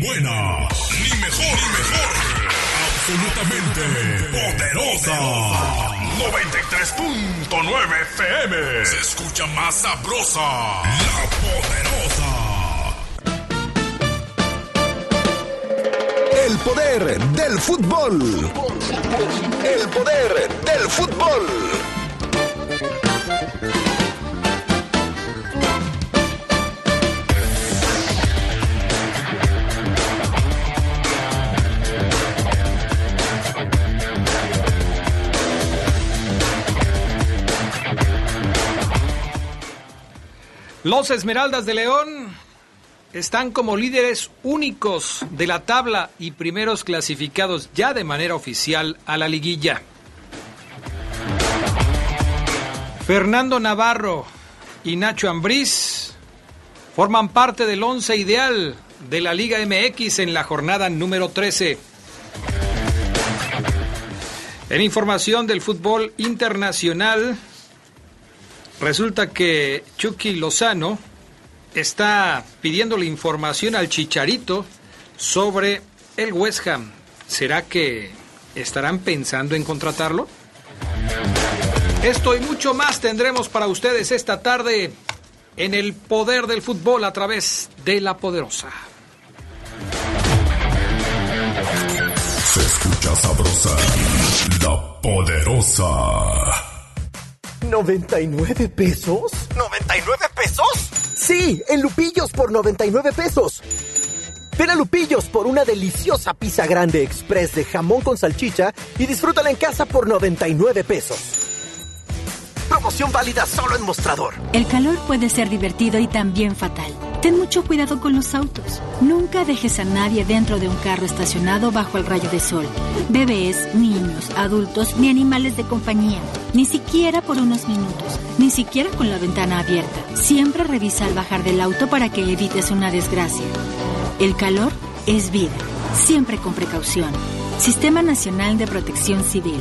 buena, ni mejor, ni mejor. Absolutamente poderosa. 93.9 FM. Se escucha más sabrosa. La poderosa. El poder del fútbol. El poder del fútbol. Los Esmeraldas de León están como líderes únicos de la tabla y primeros clasificados ya de manera oficial a la liguilla. Fernando Navarro y Nacho Ambriz forman parte del once ideal de la Liga MX en la jornada número 13. En información del fútbol internacional, resulta que Chucky Lozano está pidiéndole información al Chicharito sobre el West Ham. ¿Será que estarán pensando en contratarlo? Esto y mucho más tendremos para ustedes esta tarde en el poder del fútbol a través de la poderosa. Se escucha sabrosa. La poderosa. ¿99 pesos? ¿99 pesos? Sí, en Lupillos por 99 pesos. Ven a Lupillos por una deliciosa pizza grande express de jamón con salchicha y disfrútala en casa por 99 pesos. Promoción válida solo en mostrador. El calor puede ser divertido y también fatal. Ten mucho cuidado con los autos. Nunca dejes a nadie dentro de un carro estacionado bajo el rayo de sol. Bebés, niños, adultos ni animales de compañía. Ni siquiera por unos minutos. Ni siquiera con la ventana abierta. Siempre revisa al bajar del auto para que evites una desgracia. El calor es vida. Siempre con precaución. Sistema Nacional de Protección Civil.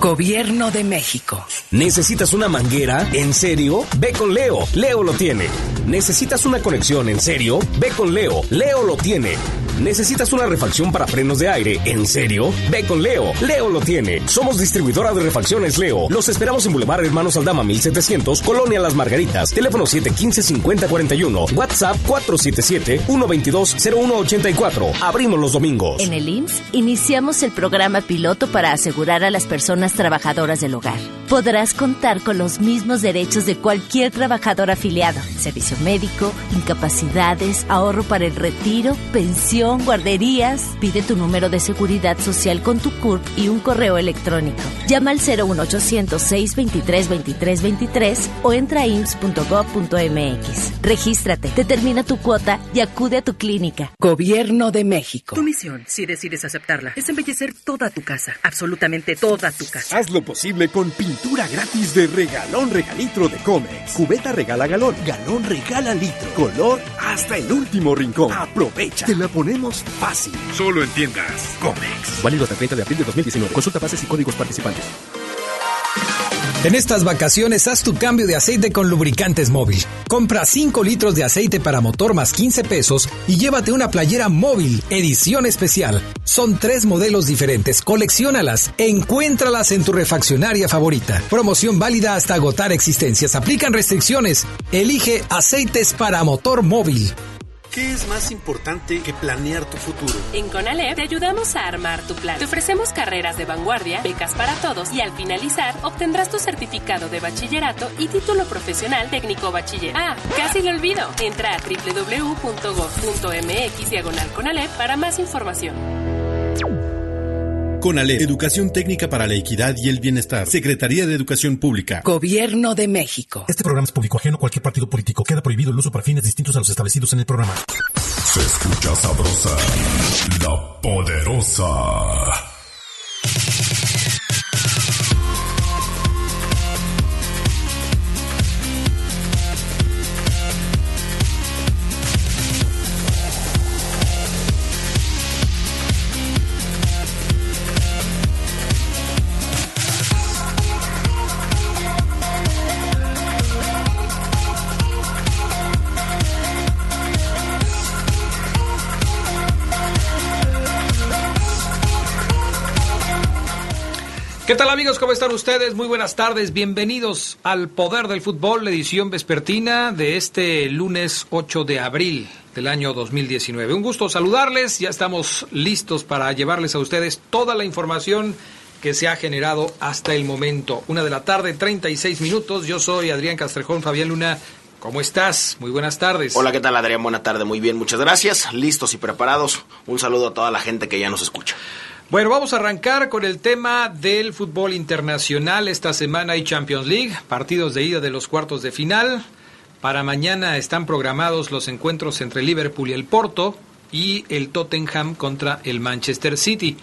Gobierno de México. ¿Necesitas una manguera? ¿En serio? Ve con Leo. Leo lo tiene. ¿Necesitas una conexión? ¿En serio? Ve con Leo. Leo lo tiene. ¿Necesitas una refacción para frenos de aire? ¿En serio? Ve con Leo. Leo lo tiene. Somos distribuidora de refacciones Leo. Los esperamos en Boulevard Hermanos Aldama 1700, Colonia Las Margaritas. Teléfono 715-5041. WhatsApp 477-122-0184. Abrimos los domingos. En el IMSS iniciamos el programa piloto para asegurar a las personas trabajadoras del hogar. Podrás contar con los mismos derechos de cualquier trabajador afiliado. Servicio médico, incapacidades, ahorro para el retiro, pensión, guarderías. Pide tu número de seguridad social con tu CURP y un correo electrónico. Llama al 01800 623 2323 o entra a ims.gov.mx. Regístrate, determina tu cuota y acude a tu clínica. Gobierno de México. Tu misión, si decides aceptarla, es embellecer toda tu casa, absolutamente toda tu casa. Haz lo posible con pintura gratis de regalón regalitro de Comex. Cubeta regala galón, galón regala litro. Color hasta el último rincón. Aprovecha. Te la ponemos fácil. Solo en tiendas Comex. Válido hasta el 30 de abril de 2019. Consulta bases y códigos participantes. En estas vacaciones haz tu cambio de aceite con lubricantes móvil. Compra 5 litros de aceite para motor más 15 pesos y llévate una playera móvil, edición especial. Son tres modelos diferentes, colecciónalas, encuéntralas en tu refaccionaria favorita. Promoción válida hasta agotar existencias. Aplican restricciones. Elige aceites para motor móvil. ¿Qué es más importante que planear tu futuro? En CONALEP te ayudamos a armar tu plan. Te ofrecemos carreras de vanguardia, becas para todos y al finalizar obtendrás tu certificado de bachillerato y título profesional técnico bachiller. Ah, casi lo olvido. Entra a www.gov.mx diagonal CONALEP para más información. CONALEP, Educación Técnica para la Equidad y el Bienestar. Secretaría de Educación Pública. Gobierno de México. Este programa es público ajeno a cualquier partido político. Queda prohibido el uso para fines distintos a los establecidos en el programa. Se escucha sabrosa, la poderosa. ¿Qué tal amigos? ¿Cómo están ustedes? Muy buenas tardes. Bienvenidos al Poder del Fútbol, la edición vespertina de este lunes 8 de abril del año 2019. Un gusto saludarles. Ya estamos listos para llevarles a ustedes toda la información que se ha generado hasta el momento. Una de la tarde, 36 minutos. Yo soy Adrián Castrejón, Fabián Luna. ¿Cómo estás? Muy buenas tardes. Hola, ¿qué tal Adrián? Buena tarde, muy bien, muchas gracias. Listos y preparados. Un saludo a toda la gente que ya nos escucha. Bueno, vamos a arrancar con el tema del fútbol internacional. Esta semana hay Champions League, partidos de ida de los cuartos de final. Para mañana están programados los encuentros entre Liverpool y el Porto y el Tottenham contra el Manchester City.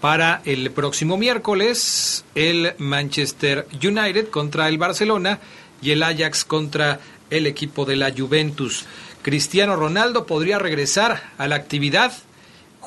Para el próximo miércoles, el Manchester United contra el Barcelona y el Ajax contra el equipo de la Juventus. Cristiano Ronaldo podría regresar a la actividad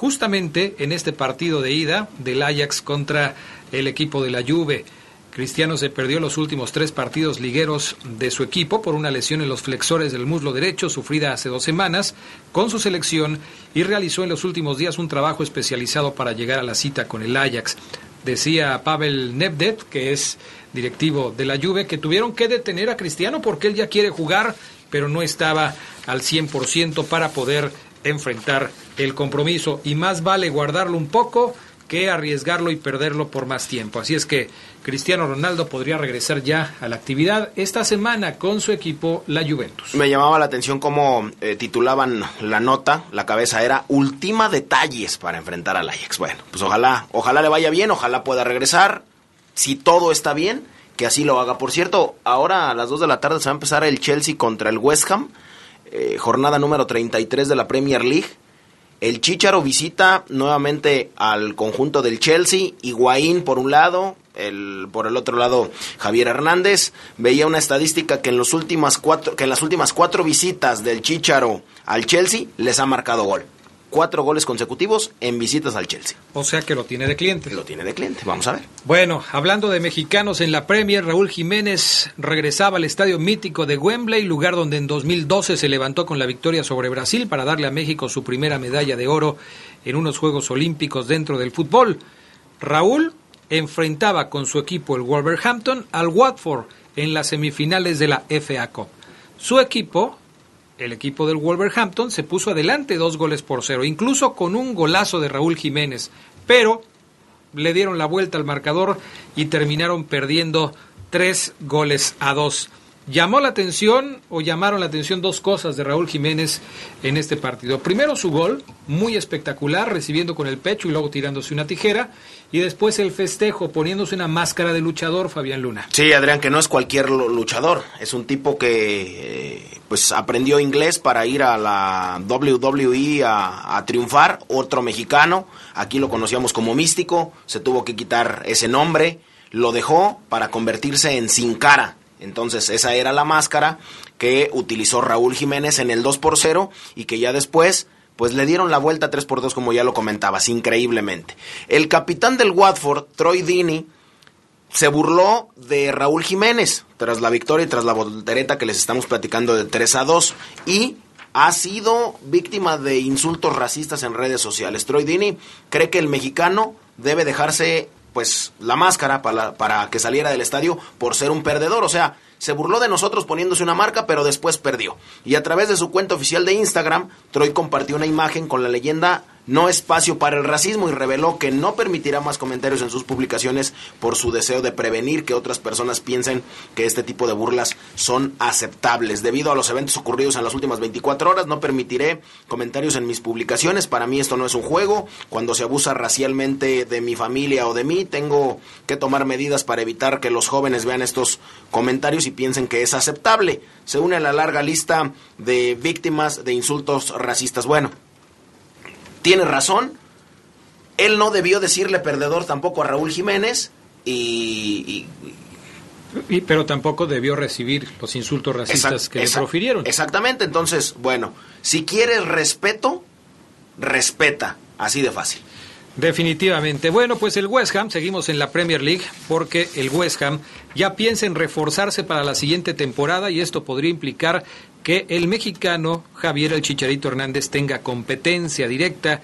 justamente en este partido de ida del Ajax contra el equipo de la Juve. Cristiano se perdió los últimos tres partidos ligueros de su equipo por una lesión en los flexores del muslo derecho sufrida hace dos semanas con su selección y realizó en los últimos días un trabajo especializado para llegar a la cita con el Ajax. Decía Pavel Nedved, que es directivo de la Juve, que tuvieron que detener a Cristiano porque él ya quiere jugar, pero no estaba al 100% para poder enfrentar el compromiso y más vale guardarlo un poco que arriesgarlo y perderlo por más tiempo. Así es que Cristiano Ronaldo podría regresar ya a la actividad esta semana con su equipo, la Juventus. Me llamaba la atención cómo eh, titulaban la nota, la cabeza era Ultima detalles para enfrentar al Ajax. Bueno, pues ojalá, ojalá le vaya bien, ojalá pueda regresar. Si todo está bien, que así lo haga. Por cierto, ahora a las 2 de la tarde se va a empezar el Chelsea contra el West Ham, eh, jornada número 33 de la Premier League. El Chicharo visita nuevamente al conjunto del Chelsea, Higuaín por un lado, el, por el otro lado Javier Hernández. Veía una estadística que en, los últimas cuatro, que en las últimas cuatro visitas del Chicharo al Chelsea les ha marcado gol cuatro goles consecutivos en visitas al Chelsea. O sea que lo tiene de cliente. Lo tiene de cliente, vamos a ver. Bueno, hablando de mexicanos en la Premier, Raúl Jiménez regresaba al estadio mítico de Wembley, lugar donde en 2012 se levantó con la victoria sobre Brasil para darle a México su primera medalla de oro en unos Juegos Olímpicos dentro del fútbol. Raúl enfrentaba con su equipo el Wolverhampton al Watford en las semifinales de la FA Cup. Su equipo el equipo del Wolverhampton se puso adelante dos goles por cero, incluso con un golazo de Raúl Jiménez, pero le dieron la vuelta al marcador y terminaron perdiendo tres goles a dos. Llamó la atención o llamaron la atención dos cosas de Raúl Jiménez en este partido. Primero su gol, muy espectacular, recibiendo con el pecho y luego tirándose una tijera. Y después el festejo, poniéndose una máscara de luchador, Fabián Luna. Sí, Adrián, que no es cualquier luchador. Es un tipo que eh, pues aprendió inglés para ir a la WWE a, a triunfar. Otro mexicano, aquí lo conocíamos como místico, se tuvo que quitar ese nombre. Lo dejó para convertirse en Sin Cara entonces esa era la máscara que utilizó Raúl Jiménez en el 2 por 0 y que ya después pues le dieron la vuelta 3 por 2 como ya lo comentabas, increíblemente. El capitán del Watford, Troy Dini, se burló de Raúl Jiménez tras la victoria y tras la voltereta que les estamos platicando de 3 a 2 y ha sido víctima de insultos racistas en redes sociales. Troy Dini cree que el mexicano debe dejarse pues la máscara para, para que saliera del estadio por ser un perdedor. O sea, se burló de nosotros poniéndose una marca, pero después perdió. Y a través de su cuenta oficial de Instagram, Troy compartió una imagen con la leyenda no espacio para el racismo y reveló que no permitirá más comentarios en sus publicaciones por su deseo de prevenir que otras personas piensen que este tipo de burlas son aceptables. Debido a los eventos ocurridos en las últimas 24 horas, no permitiré comentarios en mis publicaciones. Para mí esto no es un juego. Cuando se abusa racialmente de mi familia o de mí, tengo que tomar medidas para evitar que los jóvenes vean estos comentarios y piensen que es aceptable. Se une a la larga lista de víctimas de insultos racistas. Bueno, tiene razón. Él no debió decirle perdedor tampoco a Raúl Jiménez y, pero tampoco debió recibir los insultos racistas que le profirieron. Exactamente, entonces, bueno, si quieres respeto, respeta, así de fácil. Definitivamente. Bueno, pues el West Ham, seguimos en la Premier League, porque el West Ham ya piensa en reforzarse para la siguiente temporada y esto podría implicar que el mexicano Javier El Chicharito Hernández tenga competencia directa.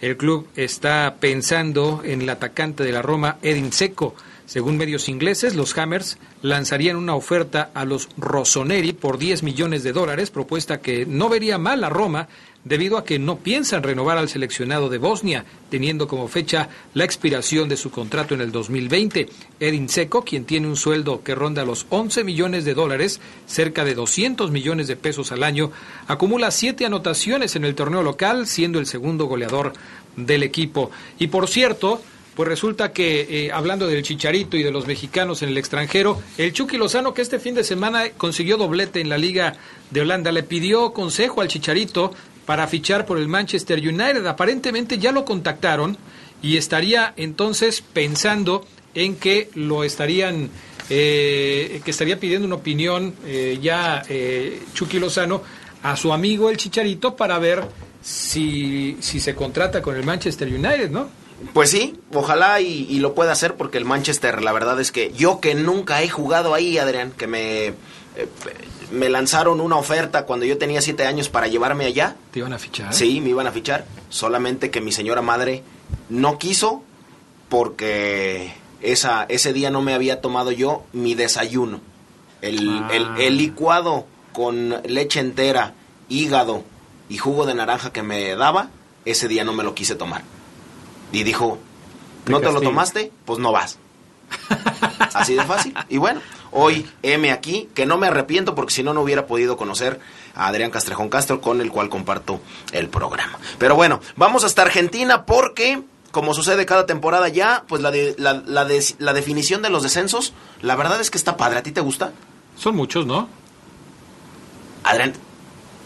El club está pensando en el atacante de la Roma, Edin Seco. Según medios ingleses, los Hammers lanzarían una oferta a los Rossoneri por 10 millones de dólares, propuesta que no vería mal a Roma debido a que no piensan renovar al seleccionado de Bosnia, teniendo como fecha la expiración de su contrato en el 2020. Edin Seco, quien tiene un sueldo que ronda los 11 millones de dólares, cerca de 200 millones de pesos al año, acumula siete anotaciones en el torneo local, siendo el segundo goleador del equipo. Y por cierto, pues resulta que, eh, hablando del Chicharito y de los mexicanos en el extranjero, el Chucky Lozano, que este fin de semana consiguió doblete en la Liga de Holanda, le pidió consejo al Chicharito para fichar por el Manchester United. Aparentemente ya lo contactaron y estaría entonces pensando en que lo estarían, eh, que estaría pidiendo una opinión eh, ya Chucky Lozano a su amigo el Chicharito para ver si, si se contrata con el Manchester United, ¿no? Pues sí, ojalá y, lo pueda hacer porque el Manchester, la verdad es que yo que nunca he jugado ahí, Adrián, que me, eh, me lanzaron una oferta cuando yo tenía siete años para llevarme allá. ¿Te iban a fichar? Sí, me iban a fichar, solamente que mi señora madre no quiso porque esa, ese día no me había tomado yo mi desayuno. El, el, el ah. licuado con leche entera, hígado y jugo de naranja que me daba, ese día no me lo quise tomar. Y dijo, ¿no te lo tomaste? Pues no vas. Así de fácil. Y bueno, hoy M aquí, que no me arrepiento porque si no, no hubiera podido conocer a Adrián Castrejón Castro, con el cual comparto el programa. Pero bueno, vamos hasta Argentina porque, como sucede cada temporada ya, pues la, de, la, la, la definición de los descensos, la verdad es que está padre. ¿A ti te gusta? Son muchos, ¿no? Adrián,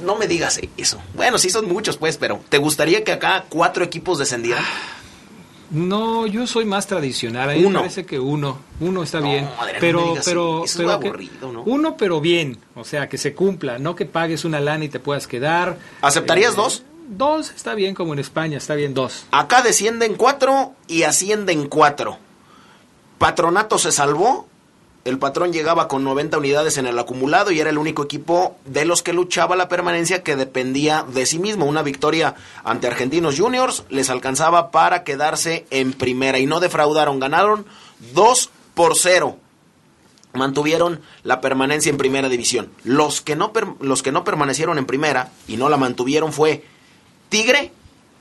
no me digas eso. Bueno, sí son muchos, pues, pero ¿te gustaría que acá cuatro equipos descendieran? No, yo soy más tradicional. A mí me parece que uno, uno está bien. pero, pero, pero aburrido, ¿no? uno, pero bien. O sea, que se cumpla, no que pagues una lana y te puedas quedar. ¿Aceptarías eh, dos? Dos está bien, como en España, está bien dos. Acá descienden cuatro y ascienden cuatro. Patronato se salvó el patrón llegaba con 90 unidades en el acumulado y era el único equipo de los que luchaba la permanencia que dependía de sí mismo. Una victoria ante Argentinos Juniors les alcanzaba para quedarse en primera y no defraudaron, ganaron 2 por 0. Mantuvieron la permanencia en primera división. Los que no, los que no permanecieron en primera y no la mantuvieron fue Tigre,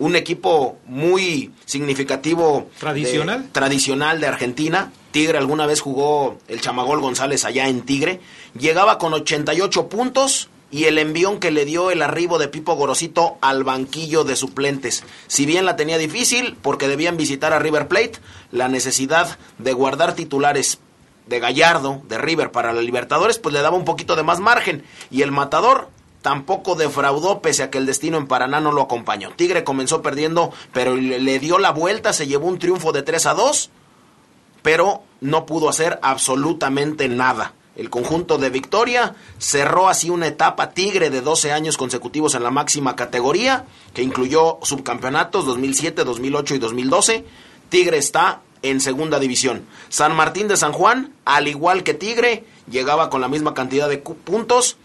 un equipo muy significativo. ¿Tradicional? tradicional de Argentina Tigre alguna vez jugó el Chamagol González allá en Tigre. Llegaba con 88 puntos y el envión que le dio el arribo de Pipo Gorosito al banquillo de suplentes. Si bien la tenía difícil porque debían visitar a River Plate, la necesidad de guardar titulares de Gallardo, de River para la Libertadores, pues le daba un poquito de más margen. Y el matador tampoco defraudó pese a que el destino en Paraná no lo acompañó. Tigre comenzó perdiendo, pero le dio la vuelta, se llevó un triunfo de 3 a 2 pero no pudo hacer absolutamente nada. El conjunto de Victoria cerró así una etapa tigre de 12 años consecutivos en la máxima categoría, que incluyó subcampeonatos 2007, 2008 y 2012. Tigre está en segunda división. San Martín de San Juan, al igual que Tigre, llegaba con la misma cantidad de puntos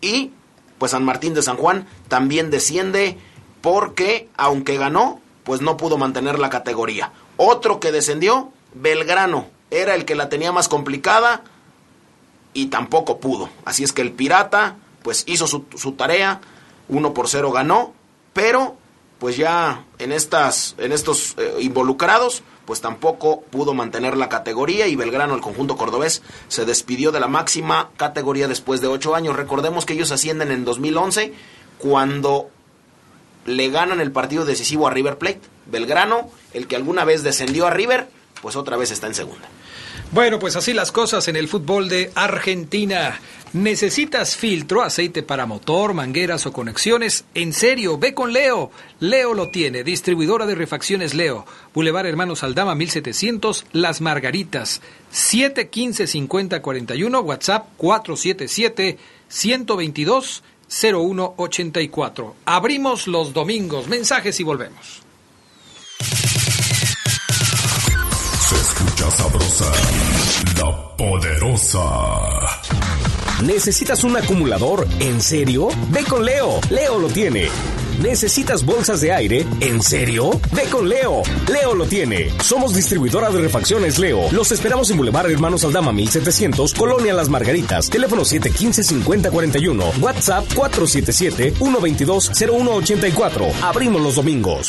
y pues San Martín de San Juan también desciende porque aunque ganó, pues no pudo mantener la categoría. Otro que descendió Belgrano era el que la tenía más complicada y tampoco pudo. Así es que el Pirata pues hizo su, tarea, uno por cero ganó, pero pues ya en, estas, en estos eh, involucrados pues tampoco pudo mantener la categoría y Belgrano, el conjunto cordobés, se despidió de la máxima categoría después de ocho años. Recordemos que ellos ascienden en 2011 cuando le ganan el partido decisivo a River Plate. Belgrano, el que alguna vez descendió a River, pues otra vez está en segunda. Bueno, pues así las cosas en el fútbol de Argentina. ¿Necesitas filtro, aceite para motor, mangueras o conexiones? En serio, ve con Leo. Leo lo tiene, distribuidora de refacciones Leo. Boulevard Hermanos Aldama 1700, Las Margaritas. 715-5041, WhatsApp 477-122-0184. Abrimos los domingos. Mensajes y volvemos. La poderosa. ¿Necesitas un acumulador en serio? Ve con Leo. Leo lo tiene. ¿Necesitas bolsas de aire? ¿En serio? Ve con Leo. Leo lo tiene. Somos distribuidora de refacciones Leo. Los esperamos en Boulevard Hermanos Aldama 1700, Colonia Las Margaritas. Teléfono 715-5041. WhatsApp 477-122-0184. Abrimos los domingos.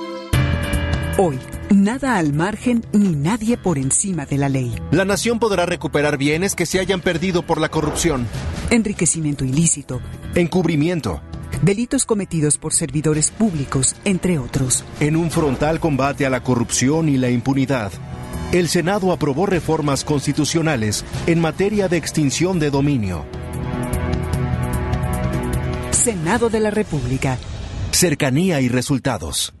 Hoy, nada al margen ni nadie por encima de la ley. La nación podrá recuperar bienes que se hayan perdido por la corrupción. Enriquecimiento ilícito. Encubrimiento. Delitos cometidos por servidores públicos, entre otros. En un frontal combate a la corrupción y la impunidad. El Senado aprobó reformas constitucionales en materia de extinción de dominio. Senado de la República. Cercanía y resultados.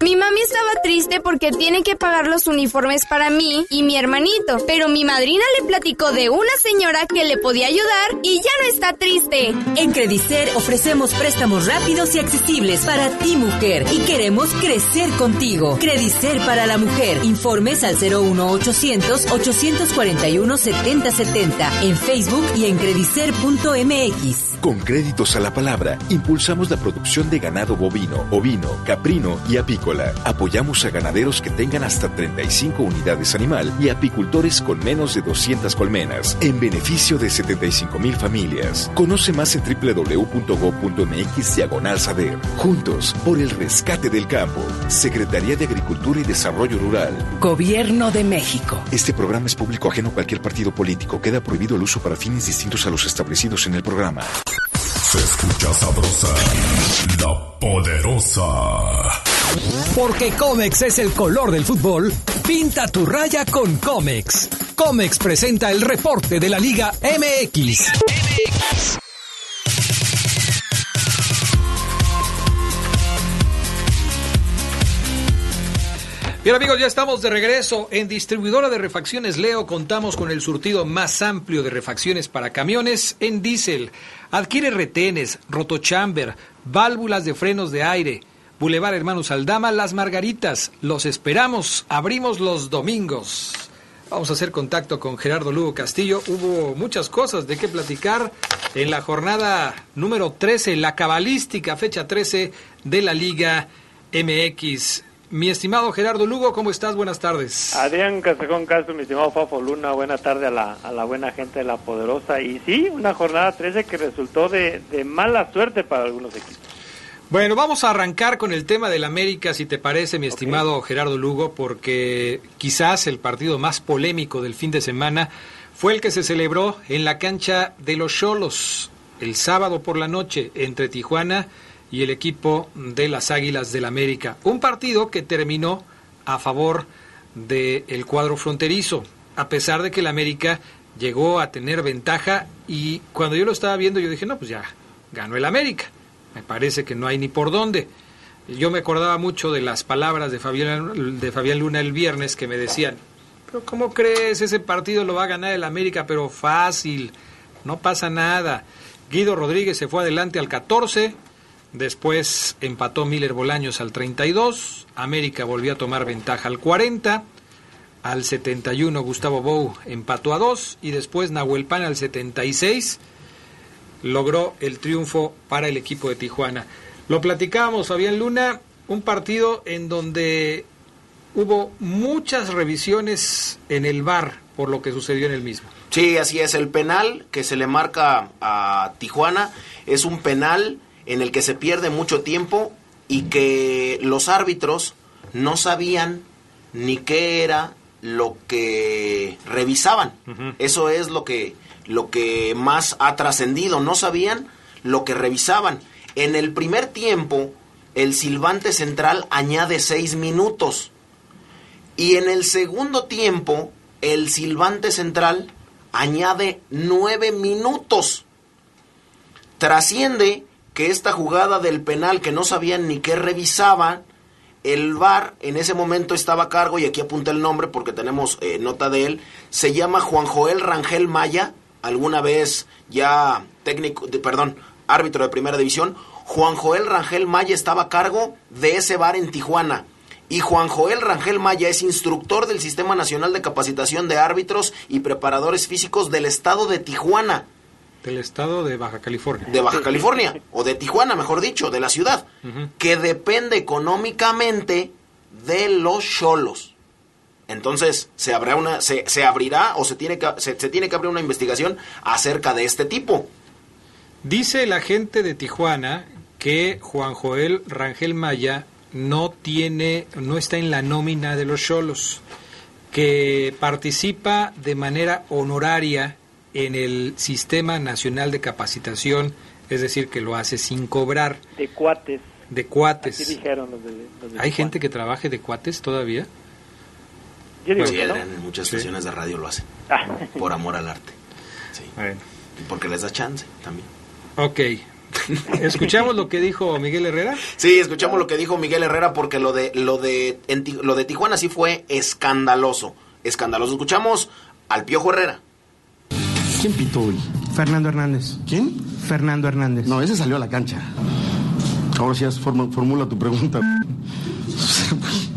Mi mami estaba triste porque tiene que pagar los uniformes para mí y mi hermanito, pero mi madrina le platicó de una señora que le podía ayudar y ya no está triste. En Credicer ofrecemos préstamos rápidos y accesibles para ti mujer y queremos crecer contigo. Credicer para la mujer. Informes al 01800 841 7070 en Facebook y en credicer.mx. Con créditos a la palabra, impulsamos la producción de ganado bovino, ovino, caprino y Apoyamos a ganaderos que tengan hasta 35 unidades animal y apicultores con menos de 200 colmenas, en beneficio de 75 mil familias. Conoce más en www.go.mx diagonal saber. Juntos, por el rescate del campo. Secretaría de Agricultura y Desarrollo Rural. Gobierno de México. Este programa es público ajeno a cualquier partido político. Queda prohibido el uso para fines distintos a los establecidos en el programa. Se escucha sabrosa, la poderosa. Porque Comex es el color del fútbol, pinta tu raya con Comex. Comex presenta el reporte de la Liga MX. Bien amigos, ya estamos de regreso. En distribuidora de refacciones Leo contamos con el surtido más amplio de refacciones para camiones en diésel. Adquiere retenes, rotochamber, válvulas de frenos de aire. Boulevard Hermanos Aldama, Las Margaritas. Los esperamos. Abrimos los domingos. Vamos a hacer contacto con Gerardo Lugo Castillo. Hubo muchas cosas de qué platicar en la jornada número 13, la cabalística fecha 13 de la Liga MX. Mi estimado Gerardo Lugo, ¿cómo estás? Buenas tardes. Adrián Casejón Castro, mi estimado Fafo Luna, buena tarde a la, a la buena gente de La Poderosa. Y sí, una jornada 13 que resultó de mala suerte para algunos equipos. Bueno, vamos a arrancar con el tema del América, si te parece, mi estimado Gerardo Lugo, porque quizás el partido más polémico del fin de semana fue el que se celebró en la cancha de los Cholos el sábado por la noche entre Tijuana y el equipo de las Águilas del América. Un partido que terminó a favor del cuadro fronterizo, a pesar de que el América llegó a tener ventaja y cuando yo lo estaba viendo yo dije, no, pues ya ganó el América. Me parece que no hay ni por dónde. Yo me acordaba mucho de las palabras de Fabián, de Fabián Luna el viernes que me decían, pero ¿cómo crees? Ese partido lo va a ganar el América, pero fácil, no pasa nada. Guido Rodríguez se fue adelante al 14, Después empató Miller Bolaños al 32, América volvió a tomar ventaja al 40, al 71 Gustavo Bou empató a 2 y después Nahuel Pan al 76 logró el triunfo para el equipo de Tijuana. Lo platicábamos, Fabián Luna, un partido en donde hubo muchas revisiones en el bar por lo que sucedió en el mismo. Sí, así es, el penal que se le marca a Tijuana es un penal en el que se pierde mucho tiempo y que los árbitros no sabían ni qué era lo que revisaban. Eso es lo que, lo que más ha trascendido. No sabían lo que revisaban. En el primer tiempo, el silbante central añade seis minutos. Y en el segundo tiempo, el silbante central añade nueve minutos. Trasciende que esta jugada del penal que no sabían ni qué revisaban, el VAR en ese momento estaba a cargo, y aquí apunta el nombre porque tenemos eh, nota de él, se llama Juan Joel Rangel Maya, alguna vez ya técnico, de, perdón, árbitro de primera división. Juan Joel Rangel Maya estaba a cargo de ese VAR en Tijuana. Y Juan Joel Rangel Maya es instructor del Sistema Nacional de Capacitación de Árbitros y Preparadores Físicos del estado de Tijuana. Del estado de Baja California. De Baja California, o de Tijuana, mejor dicho, de la ciudad, que depende económicamente de los cholos. Entonces, se, habrá una, se, se abrirá o se tiene, que, se, se tiene que abrir una investigación acerca de este tipo. Dice la gente de Tijuana que Juan Joel Rangel Maya no tiene, no está en la nómina de los cholos, que participa de manera honoraria en el Sistema Nacional de Capacitación, es decir, que lo hace sin cobrar. De cuates. De cuates. Así dijeron los de, los de ¿Hay Tijuana. gente que trabaje de cuates todavía? Yo digo Sí, no. en muchas Sí. estaciones de radio lo hacen. Ah. Por amor al arte. Sí. Bueno. Y porque les da chance también. Ok. ¿Escuchamos lo que dijo Miguel Herrera? Sí, escuchamos lo que dijo Miguel Herrera porque lo de lo de en lo de Tijuana sí fue escandaloso, escandaloso. Escuchamos al Piojo Herrera. ¿Quién pitó hoy? Fernando Hernández. ¿Quién? Fernando Hernández. No, ese salió a la cancha. Ahora sí, formula tu pregunta.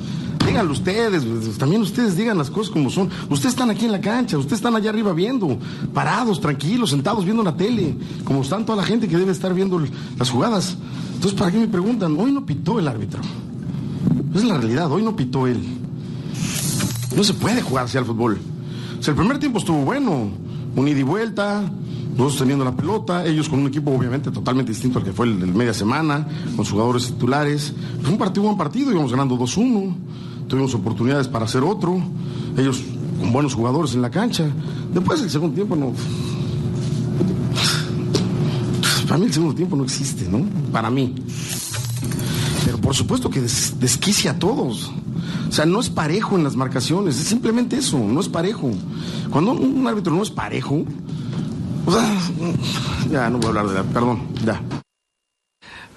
Díganlo ustedes, pues, también ustedes digan las cosas como son. Ustedes están aquí en la cancha, ustedes están allá arriba viendo, parados, tranquilos, sentados viendo la tele, como están toda la gente que debe estar viendo las jugadas. Entonces, ¿para qué me preguntan? Hoy no pitó el árbitro. Es la realidad, hoy no pitó él. No se puede jugar así al fútbol. O sea, el primer tiempo estuvo bueno, un ida y vuelta, nosotros teniendo la pelota, ellos con un equipo obviamente totalmente distinto al que fue el del media semana, con jugadores titulares. Fue un partido, buen partido, íbamos ganando 2-1, tuvimos oportunidades para hacer otro, ellos con buenos jugadores en la cancha. Después el segundo tiempo no... Para mí el segundo tiempo no existe, ¿no? Para mí. Pero por supuesto que des- desquicia a todos. O sea, no es parejo en las marcaciones, es simplemente eso, no es parejo. Cuando un árbitro no es parejo, ya no voy a hablar de la, perdón, ya.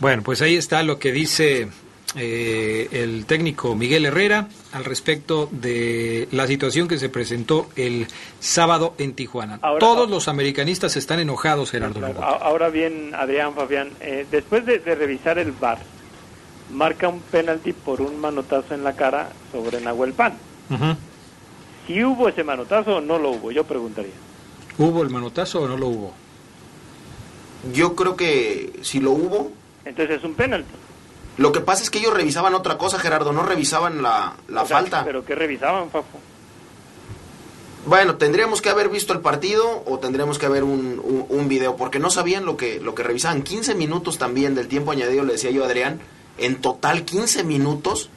Bueno, pues ahí está lo que dice eh, el técnico Miguel Herrera al respecto de la situación que se presentó el sábado en Tijuana. Ahora- Todos los americanistas están enojados, Gerardo. Claro, Ahora bien, Adrián, Fabián, eh, después de, de revisar el VAR, marca un penalti por un manotazo en la cara sobre Nahuel Pan. Si hubo ese manotazo o no lo hubo, yo preguntaría. ¿Hubo el manotazo o no lo hubo? Yo creo que si lo hubo, Entonces es un penalti. Lo que pasa es que ellos revisaban otra cosa, Gerardo, no revisaban la, la O sea, falta. Pero que revisaban, Fafo. Bueno, tendríamos que haber visto el partido o tendríamos que haber un, un, un video, porque no sabían lo que, lo que revisaban. 15 minutos también del tiempo añadido, le decía yo a Adrián, en total 15 minutos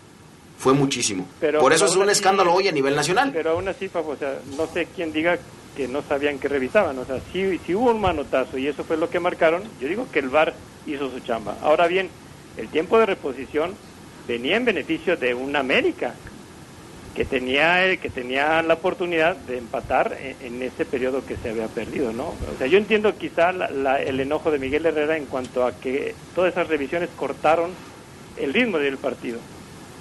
fue muchísimo. Pero- Por eso es un así- escándalo hoy a nivel nacional. Pero aún así, Fafo, o sea, no sé quién diga que no sabían que revisaban. O sea, si, si hubo un manotazo y eso fue lo que marcaron, yo digo que el VAR hizo su chamba. Ahora bien, el tiempo de reposición venía en beneficio de un América que tenía eh, que tenía la oportunidad de empatar en, en ese periodo que se había perdido, ¿no? O sea, yo entiendo quizá la- la- el enojo de Miguel Herrera en cuanto a que todas esas revisiones cortaron el ritmo del partido.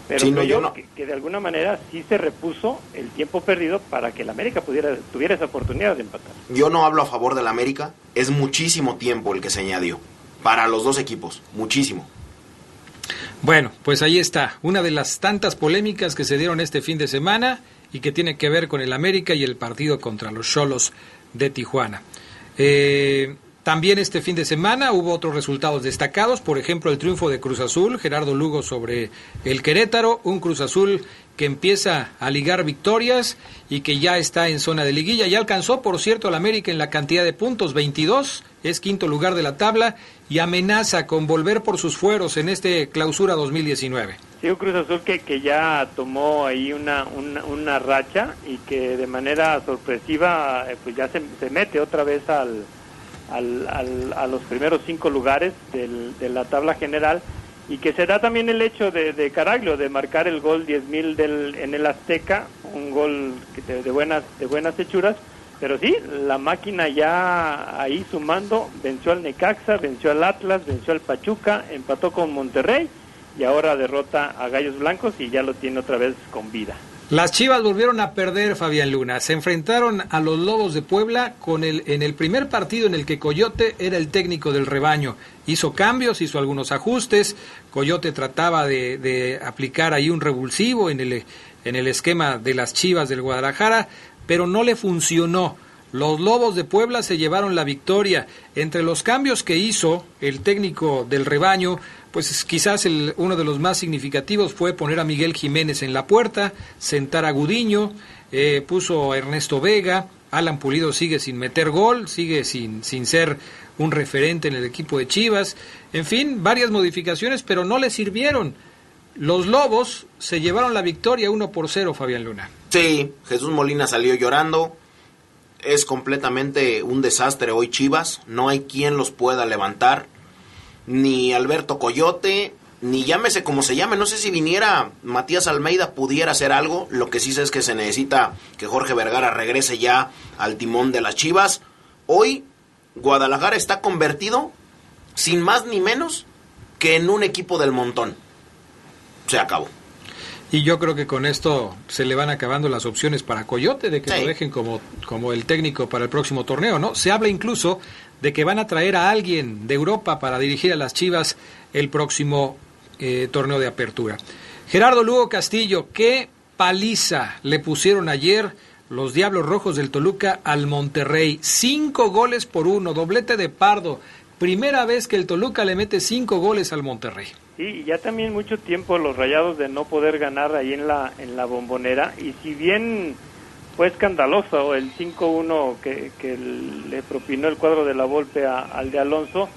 Pero Sí, no, yo yo no. que, que de alguna manera sí se repuso el tiempo perdido para que el América pudiera tuviera esa oportunidad de empatar. Yo no hablo a favor del América, es muchísimo tiempo el que se añadió. Para los dos equipos, muchísimo. Bueno, pues ahí está, una de las tantas polémicas que se dieron este fin de semana y que tiene que ver con el América y el partido contra los Cholos de Tijuana. Eh, también este fin de semana hubo otros resultados destacados, por ejemplo el triunfo de Cruz Azul, Gerardo Lugo sobre el Querétaro, un Cruz Azul que empieza a ligar victorias y que ya está en zona de liguilla. Ya alcanzó, por cierto, al América en la cantidad de puntos, 22, es quinto lugar de la tabla y amenaza con volver por sus fueros en este clausura 2019. Sí, un Cruz Azul que, que ya tomó ahí una, una, racha y que de manera sorpresiva eh, pues ya se, se mete otra vez al, al, a los primeros cinco lugares del- de la tabla general y que se da también el hecho de, de Caraglio de marcar el gol 10.000 del en el Azteca, un gol de, de buenas de buenas hechuras, Pero sí, la máquina ya ahí sumando, venció al Necaxa, venció al Atlas, venció al Pachuca, empató con Monterrey y ahora derrota a Gallos Blancos y ya lo tiene otra vez con vida. Las Chivas volvieron a perder, Fabián Luna. Se enfrentaron a los Lobos de Puebla con el, en el primer partido en el que Coyote era el técnico del rebaño. Hizo cambios, hizo algunos ajustes. Coyote trataba de, de aplicar ahí un revulsivo en el, en el esquema de las Chivas del Guadalajara, pero no le funcionó. Los Lobos de Puebla se llevaron la victoria. Entre los cambios que hizo el técnico del rebaño, pues quizás uno de los más significativos fue poner a Miguel Jiménez en la puerta, sentar a Gudiño, eh, puso a Ernesto Vega, Alan Pulido sigue sin meter gol, sigue sin, sin ser un referente en el equipo de Chivas, en fin, varias modificaciones, pero no le sirvieron. Los Lobos se llevaron la victoria 1 por 0, Fabián Luna. Sí, Jesús Molina salió llorando. Es completamente un desastre hoy Chivas. No hay quien los pueda levantar. Ni Alberto Coyote, ni llámese como se llame. No sé si viniera Matías Almeida pudiera hacer algo. Lo que sí sé es que se necesita que Jorge Vergara regrese ya al timón de las Chivas. Hoy Guadalajara está convertido, sin más ni menos, que en un equipo del montón. Se acabó. Y yo creo que con esto se le van acabando las opciones para Coyote de que Sí. lo dejen como, como el técnico para el próximo torneo, ¿no? Se habla incluso de que van a traer a alguien de Europa para dirigir a las Chivas el próximo eh, torneo de apertura. Gerardo Lugo Castillo, qué paliza le pusieron ayer los Diablos Rojos del Toluca al Monterrey. Cinco goles por uno, doblete de Pardo. Primera vez que el Toluca le mete cinco goles al Monterrey. Sí, ya también mucho tiempo los rayados de no poder ganar ahí en la, en la bombonera. Y si bien fue escandaloso el 5-1 que, que le propinó el cuadro de la Volpe al de Alonso,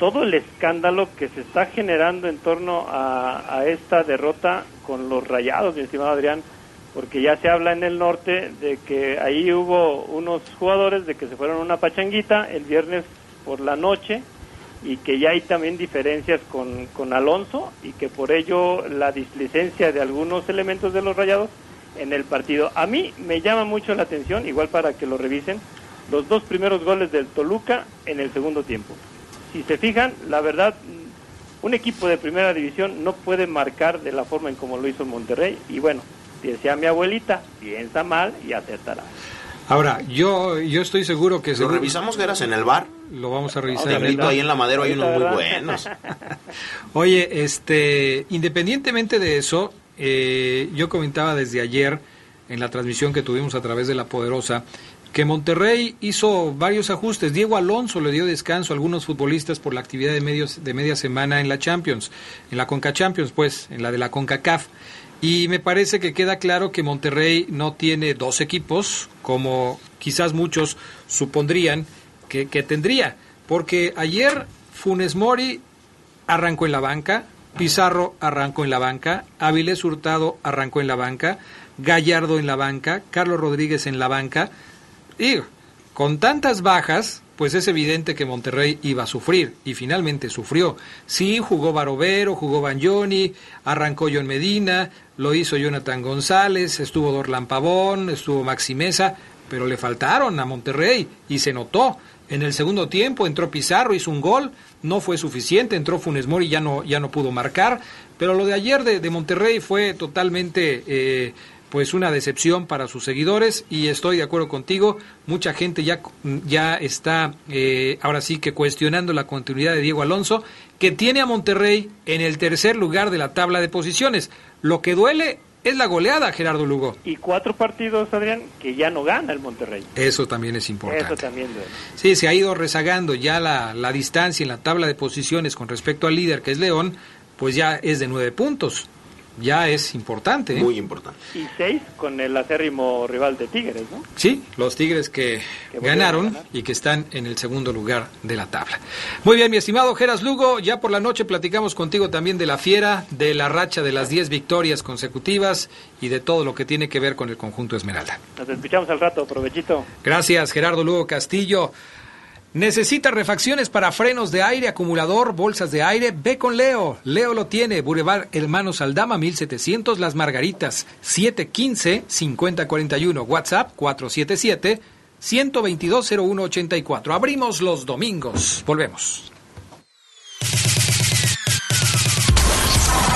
todo el escándalo que se está generando en torno a, a esta derrota con los rayados, mi estimado Adrián, porque ya se habla en el norte de que ahí hubo unos jugadores de que se fueron a una pachanguita el viernes por la noche y que ya hay también diferencias con, con Alonso y que por ello la displicencia de algunos elementos de los rayados en el partido. A mí me llama mucho la atención, igual para que lo revisen, los dos primeros goles del Toluca en el segundo tiempo. Si se fijan, la verdad, un equipo de primera división no puede marcar de la forma en como lo hizo Monterrey y bueno, decía mi abuelita, piensa mal y acertará. Ahora, yo, yo estoy seguro que... ¿Lo seguro- revisamos, Geras, en el bar? Lo vamos a revisar. Ahí en la madera hay unos muy buenos. Oye, este, independientemente de eso, eh, yo comentaba desde ayer en la transmisión que tuvimos a través de La Poderosa que Monterrey hizo varios ajustes. Diego Alonso le dio descanso a algunos futbolistas por la actividad de, medios, de media semana en la Champions, en la Conca Champions, pues, en la de la CONCACAF. Y me parece que queda claro que Monterrey no tiene dos equipos, como quizás muchos supondrían que, que tendría. Porque ayer Funes Mori arrancó en la banca, Pizarro arrancó en la banca, Avilés Hurtado arrancó en la banca, Gallardo en la banca, Carlos Rodríguez en la banca. Y con tantas bajas, pues es evidente que Monterrey iba a sufrir y finalmente sufrió. Sí, jugó Barovero, jugó Bagnoni, arrancó John Medina, lo hizo Jonathan González, estuvo Dorlan Pavón, estuvo Maxi Mesa, pero le faltaron a Monterrey y se notó. En el segundo tiempo entró Pizarro, hizo un gol, no fue suficiente, entró Funes Mori, ya no, ya no pudo marcar, pero lo de ayer de, de Monterrey fue totalmente eh, pues una decepción para sus seguidores y estoy de acuerdo contigo, mucha gente ya, ya está eh, ahora sí que cuestionando la continuidad de Diego Alonso, que tiene a Monterrey en el tercer lugar de la tabla de posiciones. Lo que duele es la goleada, Gerardo Lugo. Y cuatro partidos, Adrián, que ya no gana el Monterrey. Eso también es importante. Eso también duele. Sí, se ha ido rezagando ya la, la distancia en la tabla de posiciones con respecto al líder que es León, pues ya es de nueve puntos. Ya es importante. ¿eh? Muy importante. Y seis con el acérrimo rival de Tigres, ¿no? Sí, los Tigres que Que ganaron ganar. y que están en el segundo lugar de la tabla. Muy bien, mi estimado Geras Lugo, ya por la noche platicamos contigo también de la fiera, de la racha de las 10 victorias consecutivas y de todo lo que tiene que ver con el conjunto Esmeralda. Nos escuchamos al rato, provechito. Gracias, Gerardo Lugo Castillo. ¿Necesita refacciones para frenos de aire, acumulador, bolsas de aire? Ve con Leo. Leo lo tiene. Boulevard Hermanos Aldama, 1700 Las Margaritas, 715-5041. WhatsApp 477 122-0184. Abrimos los domingos. Volvemos.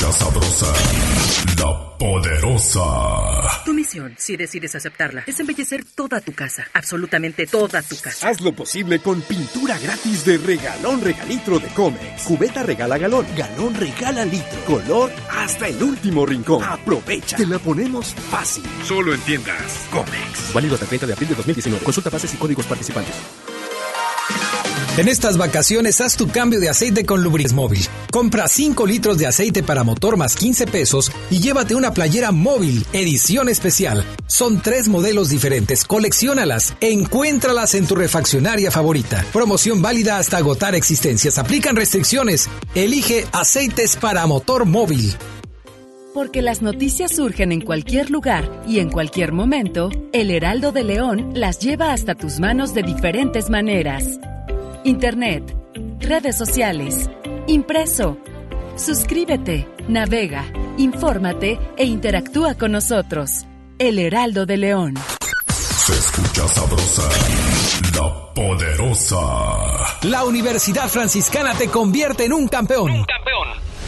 Escucha sabrosa, la poderosa. Tu misión, si decides aceptarla, es embellecer toda tu casa, absolutamente toda tu casa. Haz lo posible con pintura gratis de regalón regalitro de Comex. Cubeta regala galón, galón regala litro. Color hasta el último rincón. Aprovecha. Te la ponemos fácil. Solo en tiendas Comex. Válido hasta el 30 de abril de 2019. Consulta bases y códigos participantes. En estas vacaciones haz tu cambio de aceite con Lubrix Móvil. Compra 5 litros de aceite para motor más 15 pesos y llévate una playera móvil, edición especial. Son tres modelos diferentes, colecciónalas e encuéntralas en tu refaccionaria favorita. Promoción válida hasta agotar existencias. Aplican restricciones. Elige aceites para motor móvil. Porque las noticias surgen en cualquier lugar y en cualquier momento, el Heraldo de León las lleva hasta tus manos de diferentes maneras. Internet, redes sociales, impreso. Suscríbete, navega, infórmate e interactúa con nosotros. El Heraldo de León. Se escucha sabrosa, la poderosa. La Universidad Franciscana te convierte en un campeón.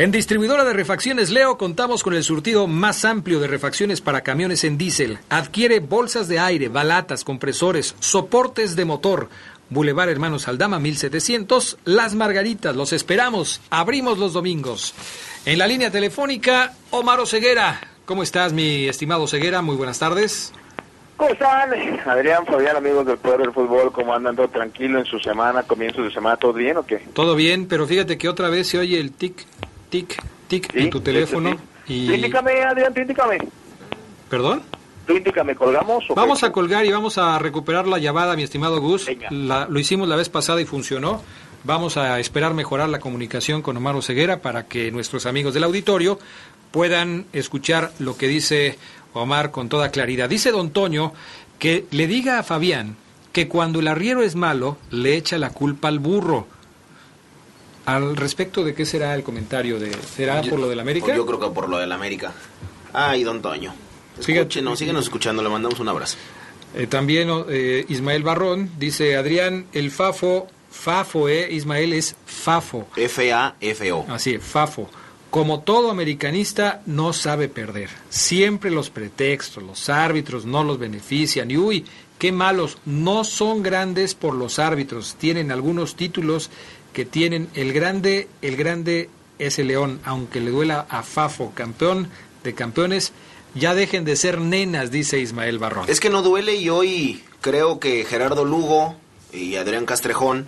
En distribuidora de refacciones Leo contamos con el surtido más amplio de refacciones para camiones en diésel. Adquiere bolsas de aire, balatas, compresores, soportes de motor. Boulevard Hermanos Aldama 1700, Las Margaritas. Los esperamos. Abrimos los domingos. En la línea telefónica, Omar Ceguera. ¿Cómo estás, mi estimado Ceguera? Muy buenas tardes. ¿Cómo están? Adrián, Fabián, amigos del Poder del Fútbol, ¿cómo andan? ¿Todo tranquilo en su semana, comienzos de semana? ¿Todo bien o qué? Todo bien, pero fíjate que otra vez se oye el tic, tic, tic en tu teléfono. Y... Indícame, Adrián, tú indícame. ¿Perdón? Tú indícame, ¿colgamos o Vamos qué? a colgar y vamos a recuperar la llamada, mi estimado Gus. La- lo hicimos la vez pasada y funcionó. Vamos a esperar mejorar la comunicación con Omar Ceguera para que nuestros amigos del auditorio puedan escuchar lo que dice Omar con toda claridad. Dice don Toño que le diga a Fabián que cuando el arriero es malo, le echa la culpa al burro. Al respecto de qué será el comentario de será Yo- por lo del América. Yo creo que por lo del América. Ay, don Toño. Escúchenos, síguenos escuchando, le mandamos un abrazo. Eh, también eh, Ismael Barrón dice, Adrián, el Fafo, Fafo, eh, Ismael es Fafo. F-A-F-O. Así, Fafo. Como todo americanista, no sabe perder. Siempre los pretextos, los árbitros no los benefician. Y uy, qué malos. No son grandes por los árbitros. Tienen algunos títulos que tienen el grande, el grande es el León. Aunque le duela a Fafo, campeón de campeones, ya dejen de ser nenas, dice Ismael Barrón. Es que no duele y hoy creo que Gerardo Lugo y Adrián Castrejón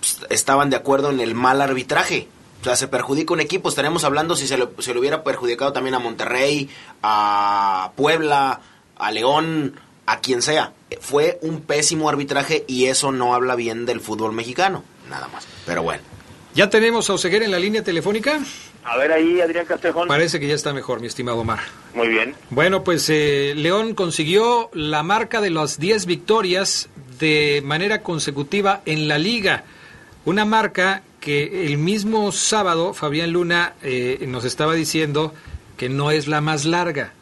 pues, estaban de acuerdo en el mal arbitraje. O sea, se perjudica un equipo. Estaremos hablando si se, lo- se le hubiera perjudicado también a Monterrey, a Puebla, a León, a quien sea. Fue un pésimo arbitraje y eso no habla bien del fútbol mexicano. Nada más. Pero bueno. ¿Ya tenemos a Oseguera en la línea telefónica? A ver ahí, Adrián Castrejón. Parece que ya está mejor, mi estimado Omar. Muy bien. Bueno, pues eh, León consiguió la marca de las 10 victorias de manera consecutiva en la liga. Una marca que el mismo sábado Fabián Luna eh, nos estaba diciendo que no es la más larga.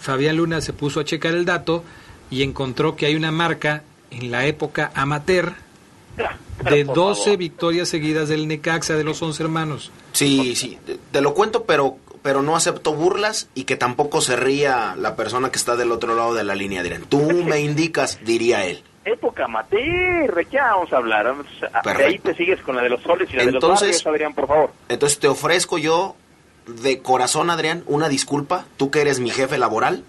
Fabián Luna se puso a checar el dato y encontró que hay una marca en la época amateur de por 12 favor. victorias seguidas del Necaxa de los 11 hermanos. Sí, sí, te, lo cuento, pero, pero no acepto burlas y que tampoco se ría la persona que está del otro lado de la línea. Dirán, tú me indicas, diría él. época amateur, ¿de qué vamos a hablar? Vamos a- De ahí te sigues con la de los soles y la de los Entonces- barrios, Adrián, por favor. Entonces te ofrezco yo, de corazón, Adrián, una disculpa, tú que eres mi jefe laboral,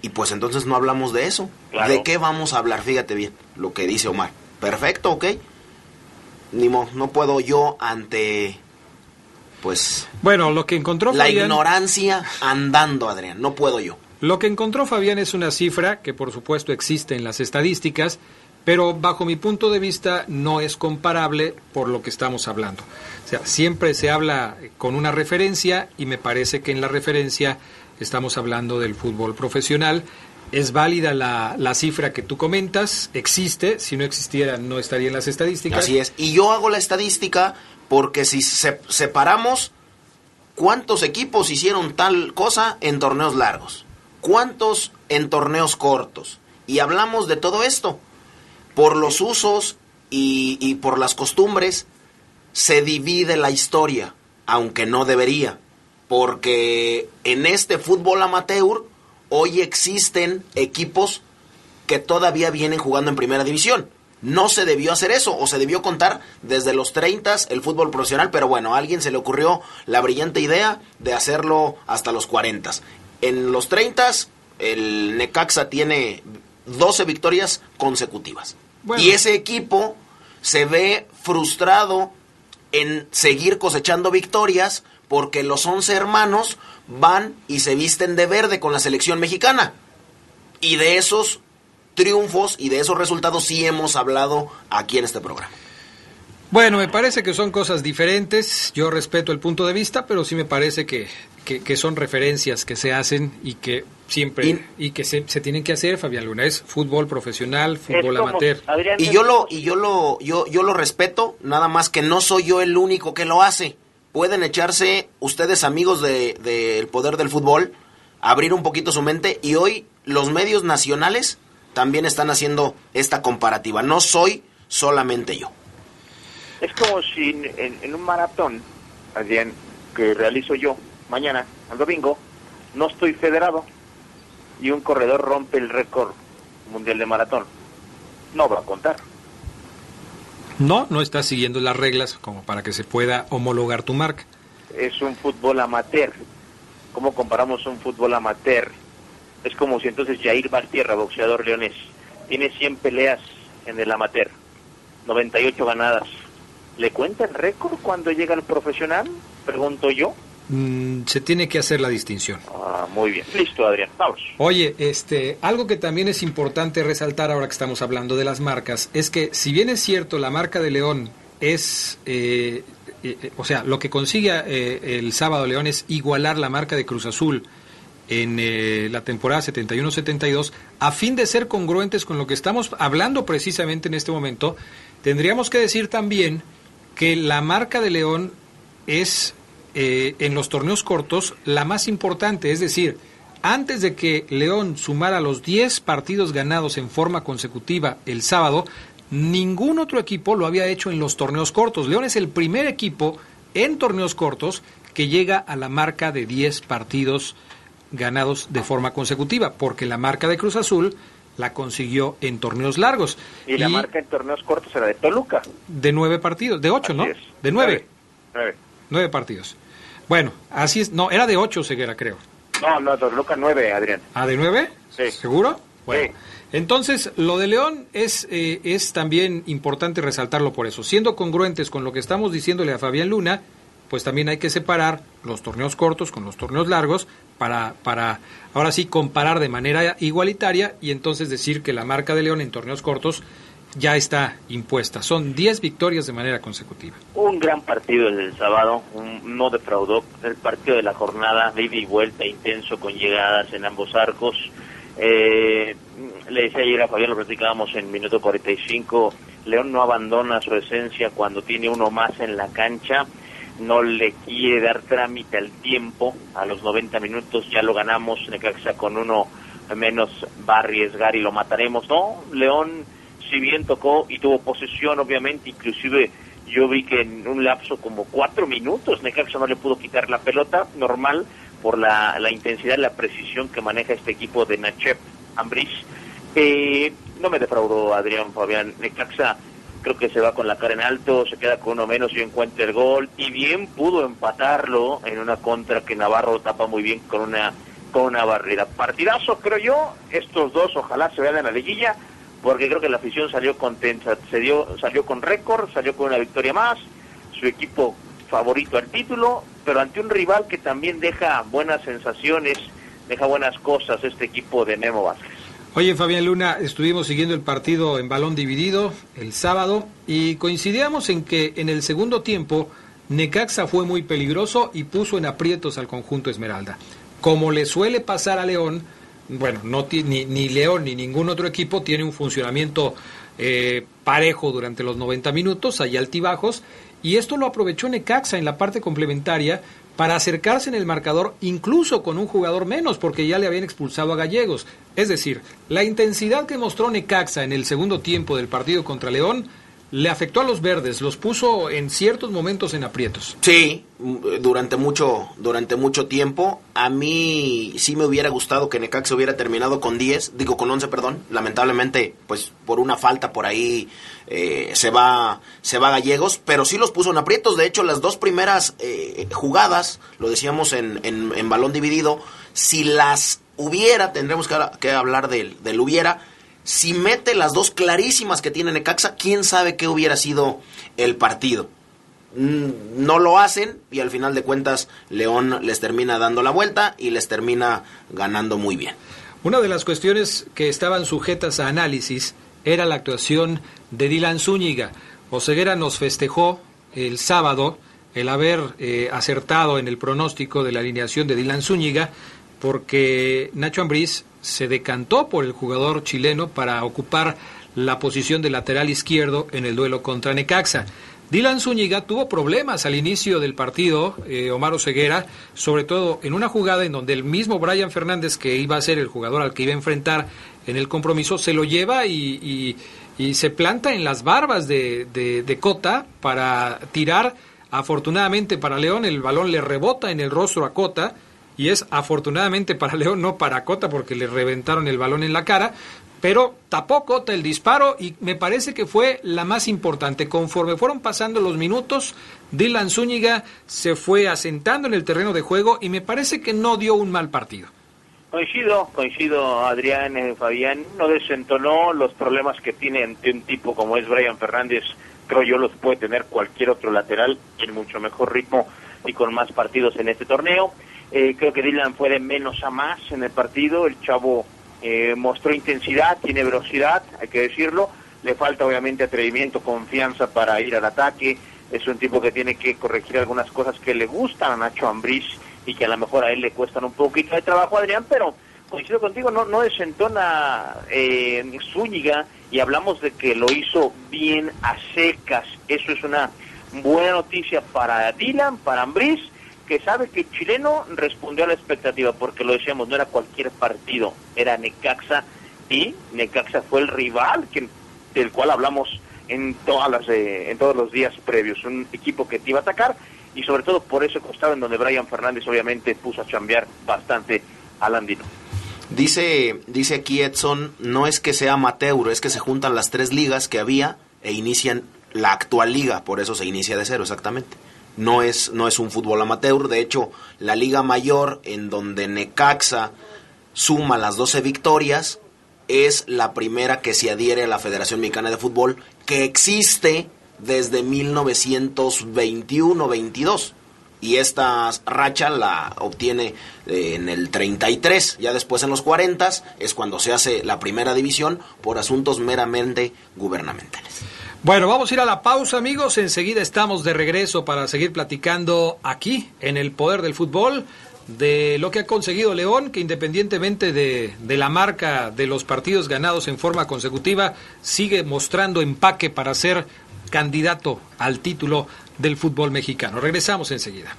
y pues entonces no hablamos de eso. Claro. ¿De qué vamos a hablar? Fíjate bien lo que dice Omar. Perfecto, ok. Ni mo- no puedo yo ante, pues, Bueno, lo que encontró la Fabián, ignorancia andando, Adrián. No puedo yo. lo que encontró Fabián es una cifra que por supuesto existe en las estadísticas, pero bajo mi punto de vista no es comparable por lo que estamos hablando. O sea, siempre se habla con una referencia y me parece que en la referencia estamos hablando del fútbol profesional. Es válida la, la cifra que tú comentas, existe, si no existiera no estaría en las estadísticas. Así es. Y yo hago la estadística porque si se- separamos cuántos equipos hicieron tal cosa en torneos largos, cuántos en torneos cortos. Y hablamos de todo esto. Por los usos y, y por las costumbres se divide la historia, aunque no debería. Porque en este fútbol amateur hoy existen equipos que todavía vienen jugando en primera división. No se debió hacer eso, o se debió contar desde los 30 el fútbol profesional, pero bueno, a alguien se le ocurrió la brillante idea de hacerlo hasta los 40. En los 30 el Necaxa tiene 12 victorias consecutivas. Bueno. Y ese equipo se ve frustrado en seguir cosechando victorias porque los 11 hermanos van y se visten de verde con la selección mexicana. Y de esos triunfos y de esos resultados sí hemos hablado aquí en este programa. Bueno, me parece que son cosas diferentes. Yo respeto el punto de vista, pero sí me parece que, que, que son referencias que se hacen y que siempre y, que se, se tienen que hacer, Fabián Luna. Es fútbol profesional, fútbol como- amateur. Adrián, Y yo lo, y yo lo, yo, yo lo respeto, nada más que no soy yo el único que lo hace. Pueden echarse ustedes amigos del de, del poder del fútbol, abrir un poquito su mente y hoy los medios nacionales también están haciendo esta comparativa. No soy solamente yo. Es como si en, un maratón, Adrián, que realizo yo mañana, el domingo, no estoy federado y un corredor rompe el récord mundial de maratón. No va a contar. No, no estás siguiendo las reglas como para que se pueda homologar tu marca. Es un fútbol amateur. ¿Cómo comparamos un fútbol amateur? Es como si entonces Jair Bastierra, boxeador leonés, tiene 100 peleas en el amateur, 98 ganadas. ¿Le cuenta el récord cuando llega al profesional? Pregunto yo. Mm, se tiene que hacer la distinción. Ah, muy bien. Listo, Adrián. Vamos. Oye, este, algo que también es importante resaltar ahora que estamos hablando de las marcas es que si bien es cierto la marca de León es, eh, eh, eh, o sea, lo que consigue eh, el sábado León es igualar la marca de Cruz Azul en la temporada 71-72, a fin de ser congruentes con lo que estamos hablando precisamente en este momento, tendríamos que decir también que la marca de León es eh, en los torneos cortos la más importante, es decir, antes de que León sumara los 10 partidos ganados en forma consecutiva el sábado, ningún otro equipo lo había hecho en los torneos cortos. León es el primer equipo en torneos cortos que llega a la marca de 10 partidos ganados de forma consecutiva, porque la marca de Cruz Azul la consiguió en torneos largos. Y la marca en torneos cortos era de Toluca. De nueve partidos, de ocho, ¿no? es. De nueve. Nueve. Nueve partidos. Bueno, así es. No, era de ocho, Ceguera, creo. No, no, Toluca nueve, Adrián. ¿Ah, de nueve? Sí. ¿Seguro? Bueno. Entonces, lo de León es, eh, es también importante resaltarlo por eso. Siendo congruentes con lo que estamos diciéndole a Fabián Luna, pues también hay que separar los torneos cortos con los torneos largos para, para ahora sí comparar de manera igualitaria y entonces decir que la marca de León en torneos cortos ya está impuesta. Son 10 victorias de manera consecutiva. Un gran partido el sábado, un- no defraudó el partido de la jornada, de ida y vuelta, intenso, con llegadas en ambos arcos. Eh, le decía ayer a Fabián, lo platicábamos en minuto 45, León no abandona su esencia cuando tiene uno más en la cancha, no le quiere dar trámite al tiempo, a los 90 minutos ya lo ganamos, Necaxa con uno menos va a arriesgar y lo mataremos, no, León si bien tocó y tuvo posesión obviamente, inclusive yo vi que en un lapso como cuatro minutos Necaxa no le pudo quitar la pelota, normal, por la, la intensidad la precisión que maneja este equipo de Nachep Ambriz. Eh, no me defraudó Adrián Fabián. Necaxa creo que se va con la cara en alto, se queda con uno menos y encuentra el gol y bien pudo empatarlo en una contra que Navarro tapa muy bien con una con una barrera. Partidazo, creo yo, estos dos ojalá se vean en la liguilla porque creo que la afición salió contenta, se dio, salió con récord, salió con una victoria más, su equipo favorito al título, pero ante un rival que también deja buenas sensaciones, deja buenas cosas este equipo de Memo Vázquez. Oye, Fabián Luna, estuvimos siguiendo el partido en balón dividido el sábado y coincidíamos en que en el segundo tiempo Necaxa fue muy peligroso y puso en aprietos al conjunto Esmeralda. Como le suele pasar a León, bueno, no ni, ni León ni ningún otro equipo tiene un funcionamiento eh, parejo durante los 90 minutos, hay altibajos, y esto lo aprovechó Necaxa en la parte complementaria para acercarse en el marcador incluso con un jugador menos, porque ya le habían expulsado a Gallegos. Es decir, la intensidad que mostró Necaxa en el segundo tiempo del partido contra León le afectó a los verdes, los puso en ciertos momentos en aprietos. Sí, durante mucho, durante mucho tiempo. A mí sí me hubiera gustado que Necaxa hubiera terminado con 10, digo con 11, perdón. Lamentablemente, pues por una falta por ahí eh, se va se va Gallegos, pero sí los puso en aprietos. De hecho, las dos primeras eh, jugadas, lo decíamos en, en, balón dividido, si las hubiera, tendremos que, que hablar del, del hubiera si mete las dos clarísimas que tiene Necaxa, quién sabe qué hubiera sido el partido. Mm, no lo hacen y al final de cuentas León les termina dando la vuelta y les termina ganando muy bien. Una de las cuestiones que estaban sujetas a análisis era la actuación de Dylan Zúñiga. Oseguera nos festejó el sábado el haber eh, acertado en el pronóstico de la alineación de Dylan Zúñiga porque Nacho Ambriz se decantó por el jugador chileno para ocupar la posición de lateral izquierdo en el duelo contra Necaxa. Dylan Zúñiga tuvo problemas al inicio del partido, eh, Omar Oseguera, sobre todo en una jugada en donde el mismo Brian Fernández, que iba a ser el jugador al que iba a enfrentar en el compromiso, se lo lleva y, se planta en las barbas de, de Cota para tirar. Afortunadamente para León el balón le rebota en el rostro a Cota y es afortunadamente para León, no para Cota, porque le reventaron el balón en la cara, pero tapó Cota el disparo y me parece que fue la más importante. Conforme fueron pasando los minutos, Dylan Zúñiga se fue asentando en el terreno de juego y me parece que no dio un mal partido. Coincido, coincido Adrián, eh, Fabián, no desentonó los problemas que tiene ante un tipo como es Brian Fernández, creo yo los puede tener cualquier otro lateral en mucho mejor ritmo y con más partidos en este torneo. Eh, creo que Dylan fue de menos a más en el partido. El chavo eh, mostró intensidad, tiene velocidad, hay que decirlo. Le falta obviamente atrevimiento, confianza para ir al ataque. Es un tipo que tiene que corregir algunas cosas que le gustan a Nacho Ambriz y que a lo mejor a él le cuestan un poquito de trabajo, Adrián, pero coincido contigo, no, no desentona eh, Zúñiga y hablamos de que lo hizo bien a secas. Eso es una buena noticia para Dylan, para Ambriz que sabe que chileno respondió a la expectativa, porque lo decíamos, no era cualquier partido, era Necaxa, y Necaxa fue el rival que, del cual hablamos en, todas las, eh, en todos los días previos, un equipo que te iba a atacar, y sobre todo por ese costado en donde Brian Fernández obviamente puso a chambear bastante al andino. Dice, dice aquí Edson, no es que sea amateur, es que se juntan las tres ligas que había e inician la actual liga, por eso se inicia de cero exactamente no es, no es un fútbol amateur. De hecho, la Liga Mayor, en donde Necaxa suma las 12 victorias, es la primera que se adhiere a la Federación Mexicana de Fútbol, que existe desde 1921-22. Y esta racha la obtiene eh, en el 33. Ya después en los 40 es cuando se hace la primera división por asuntos meramente gubernamentales. Bueno, vamos a ir a la pausa, amigos. Enseguida estamos de regreso para seguir platicando aquí, en el poder del fútbol, de lo que ha conseguido León, que independientemente de, la marca de los partidos ganados en forma consecutiva, sigue mostrando empaque para ser candidato al título del fútbol mexicano. Regresamos enseguida.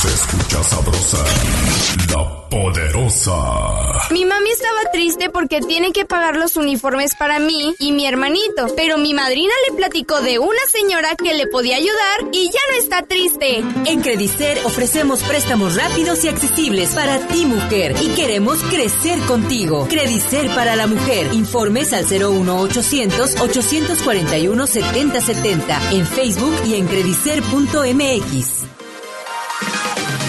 Se escucha sabrosa, la poderosa. Mi mami estaba triste porque tiene que pagar los uniformes para mí y mi hermanito, pero mi madrina le platicó de una señora que le podía ayudar y ya no está triste. En Credicer ofrecemos préstamos rápidos y accesibles para ti, mujer, y queremos crecer contigo. Credicer para la mujer. Informes al 01800 841 7070 en Facebook y en credicer.mx.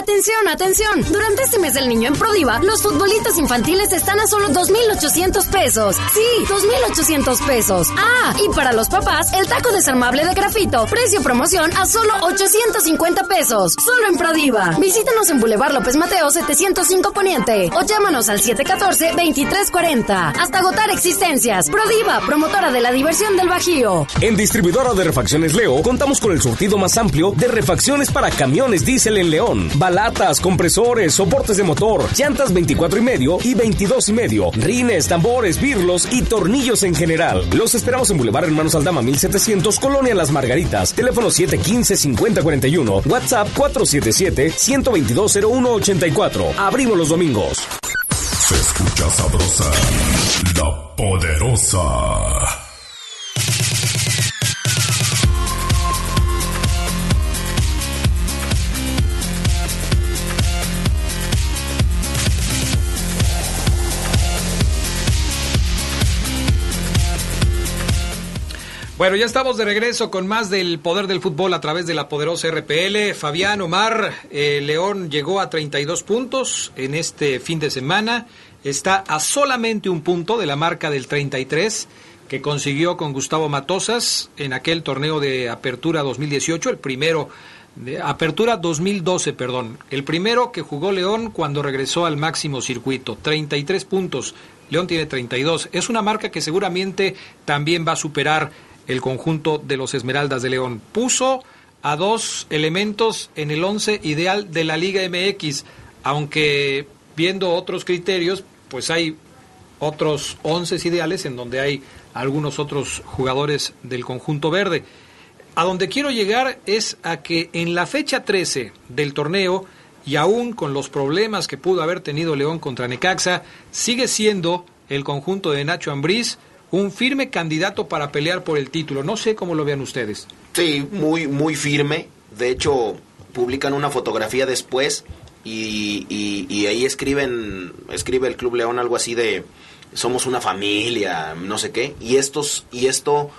Atención, atención. Durante este mes del niño en Prodiva, los futbolitos infantiles están a solo 2,800 pesos. Sí, 2,800 pesos. Ah, y para los papás, el taco desarmable de grafito, precio promoción a solo 850 pesos. Solo en Prodiva. Visítanos en Boulevard López Mateo 705 Poniente o llámanos al 714-2340. Hasta agotar existencias. Prodiva, promotora de la diversión del Bajío. En distribuidora de refacciones Leo, contamos con el surtido más amplio de refacciones para camiones diésel en León. Balatas, compresores, soportes de motor, llantas 24 y medio y 22 y medio, rines, tambores, birlos y tornillos en general. Los esperamos en Boulevard Hermanos Aldama 1700, Colonia Las Margaritas. Teléfono 715-5041, WhatsApp 477-122-0184. Abrimos los domingos. Se escucha sabrosa, la poderosa. Bueno, ya estamos de regreso con más del poder del fútbol a través de la poderosa RPL. Fabián Omar, eh, León llegó a 32 puntos en este fin de semana. Está a solamente un punto de la marca del 33 que consiguió con Gustavo Matosas en aquel torneo de Apertura 2018, el primero de Apertura 2012, perdón, el primero que jugó León cuando regresó al máximo circuito, 33 puntos. León tiene 32. Es una marca que seguramente también va a superar el conjunto de los Esmeraldas de León. Puso a dos elementos en el once ideal de la Liga MX, aunque viendo otros criterios, pues hay otros once ideales en donde hay algunos otros jugadores del conjunto verde. A donde quiero llegar es a que en la fecha 13 del torneo, y aún con los problemas que pudo haber tenido León contra Necaxa, sigue siendo el conjunto de Nacho Ambriz un firme candidato para pelear por el título. No sé cómo lo vean ustedes. Sí, muy, muy firme. De hecho, publican una fotografía después y, y, ahí escriben, escribe el Club León algo así de somos una familia, no sé qué. Y estos, y esto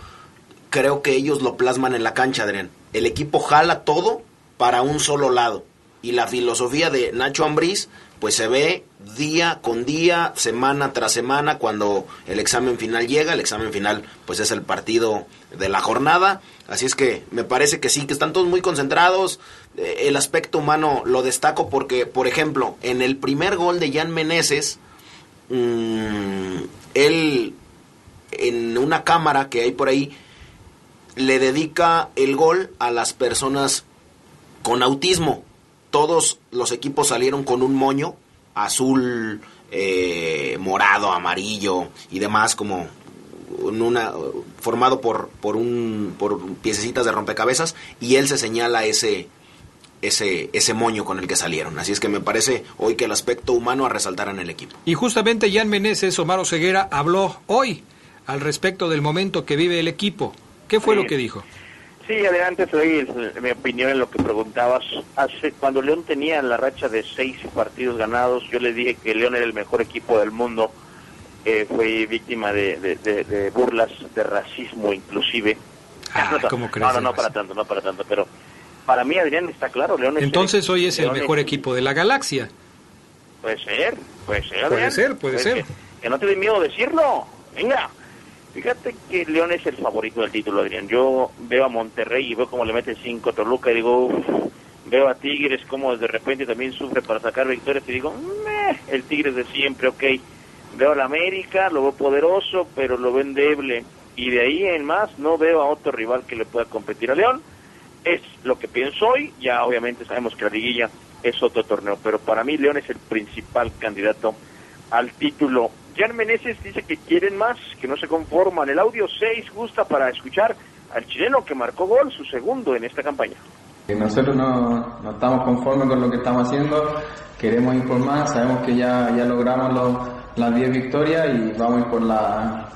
creo que ellos lo plasman en la cancha, Adrián. El equipo jala todo para un solo lado. Y la filosofía de Nacho Ambriz pues se ve día con día, semana tras semana, cuando el examen final llega. El examen final, pues es el partido de la jornada. Así es que me parece que sí, que están todos muy concentrados. Eh, el aspecto humano lo destaco porque, por ejemplo, en el primer gol de Jan Meneses, mm, él, en una cámara que hay por ahí, le dedica el gol a las personas con autismo todos los equipos salieron con un moño azul, eh, morado, amarillo y demás como una formado por por un por piececitas de rompecabezas y él se señala ese ese, ese moño con el que salieron. Así es que me parece hoy que el aspecto humano a resaltar en el equipo. Y justamente Jan Meneses, Omar Ceguera, habló hoy al respecto del momento que vive el equipo. ¿Qué fue lo que dijo? Sí, adelante, soy mi opinión en lo que preguntabas. Hace, cuando León tenía la racha de seis partidos ganados, yo le dije que León era el mejor equipo del mundo. Eh, fue víctima de, burlas, de racismo inclusive. Ah, no, ¿cómo crees? No, no, para tanto, no para tanto, pero para mí, Adrián, está claro, León es Entonces hoy es el mejor equipo de la galaxia. Puede ser, puede ser, Puede ser, puede, ser. que no te dé miedo decirlo. Venga. Fíjate que León es el favorito del título, Adrián. Yo veo a Monterrey y veo cómo le mete 5 Toluca y digo, veo a Tigres como de repente también sufre para sacar victorias y digo, el Tigres de siempre, ok. Veo a la América, lo veo poderoso, pero lo veo endeble. y de ahí en más no veo a otro rival que le pueda competir a León. Es lo que pienso hoy, ya obviamente sabemos que la liguilla es otro torneo, pero para mí León es el principal candidato al título. Jan Meneses dice que quieren más, que no se conforman. El audio 6 gusta para escuchar al chileno que marcó gol, su segundo en esta campaña. Nosotros no, no estamos conformes con lo que estamos haciendo, queremos ir por más, sabemos que ya, ya logramos los, las 10 victorias y vamos a ir por la,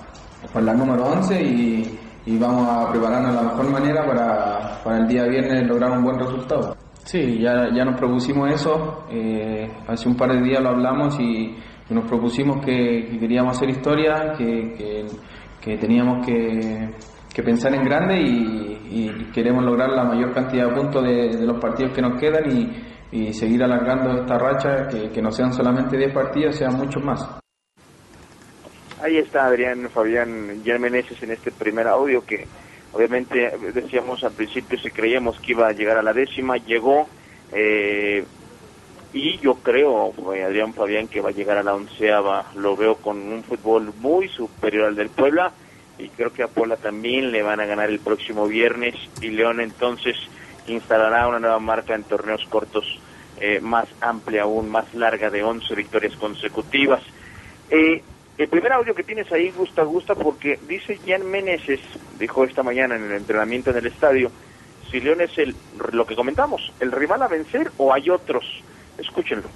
por la número 11 y, y vamos a prepararnos de la mejor manera para, para el día viernes lograr un buen resultado. Sí, ya, ya nos propusimos eso, eh, hace un par de días lo hablamos y, nos propusimos que, que, queríamos hacer historia, que, que, teníamos que, pensar en grande y, queremos lograr la mayor cantidad de puntos de, los partidos que nos quedan y, y seguir alargando esta racha, que, que no sean solamente 10 partidos, sean muchos más. Ahí está Adrián Fabián Meneses en este primer audio que obviamente decíamos al principio si creíamos que iba a llegar a la décima, llegó eh, y yo creo, Adrián Fabián, que va a llegar a la onceava, lo veo con un fútbol muy superior al del Puebla y creo que a Puebla también le van a ganar el próximo viernes y León entonces instalará una nueva marca en torneos cortos eh, más amplia aún, más larga de 11 victorias consecutivas. Eh, el primer audio que tienes ahí gusta, gusta porque dice Jan Meneses, dijo esta mañana en el entrenamiento en el estadio, si León es el, lo que comentamos, el rival a vencer o hay otros. Escúchenlo.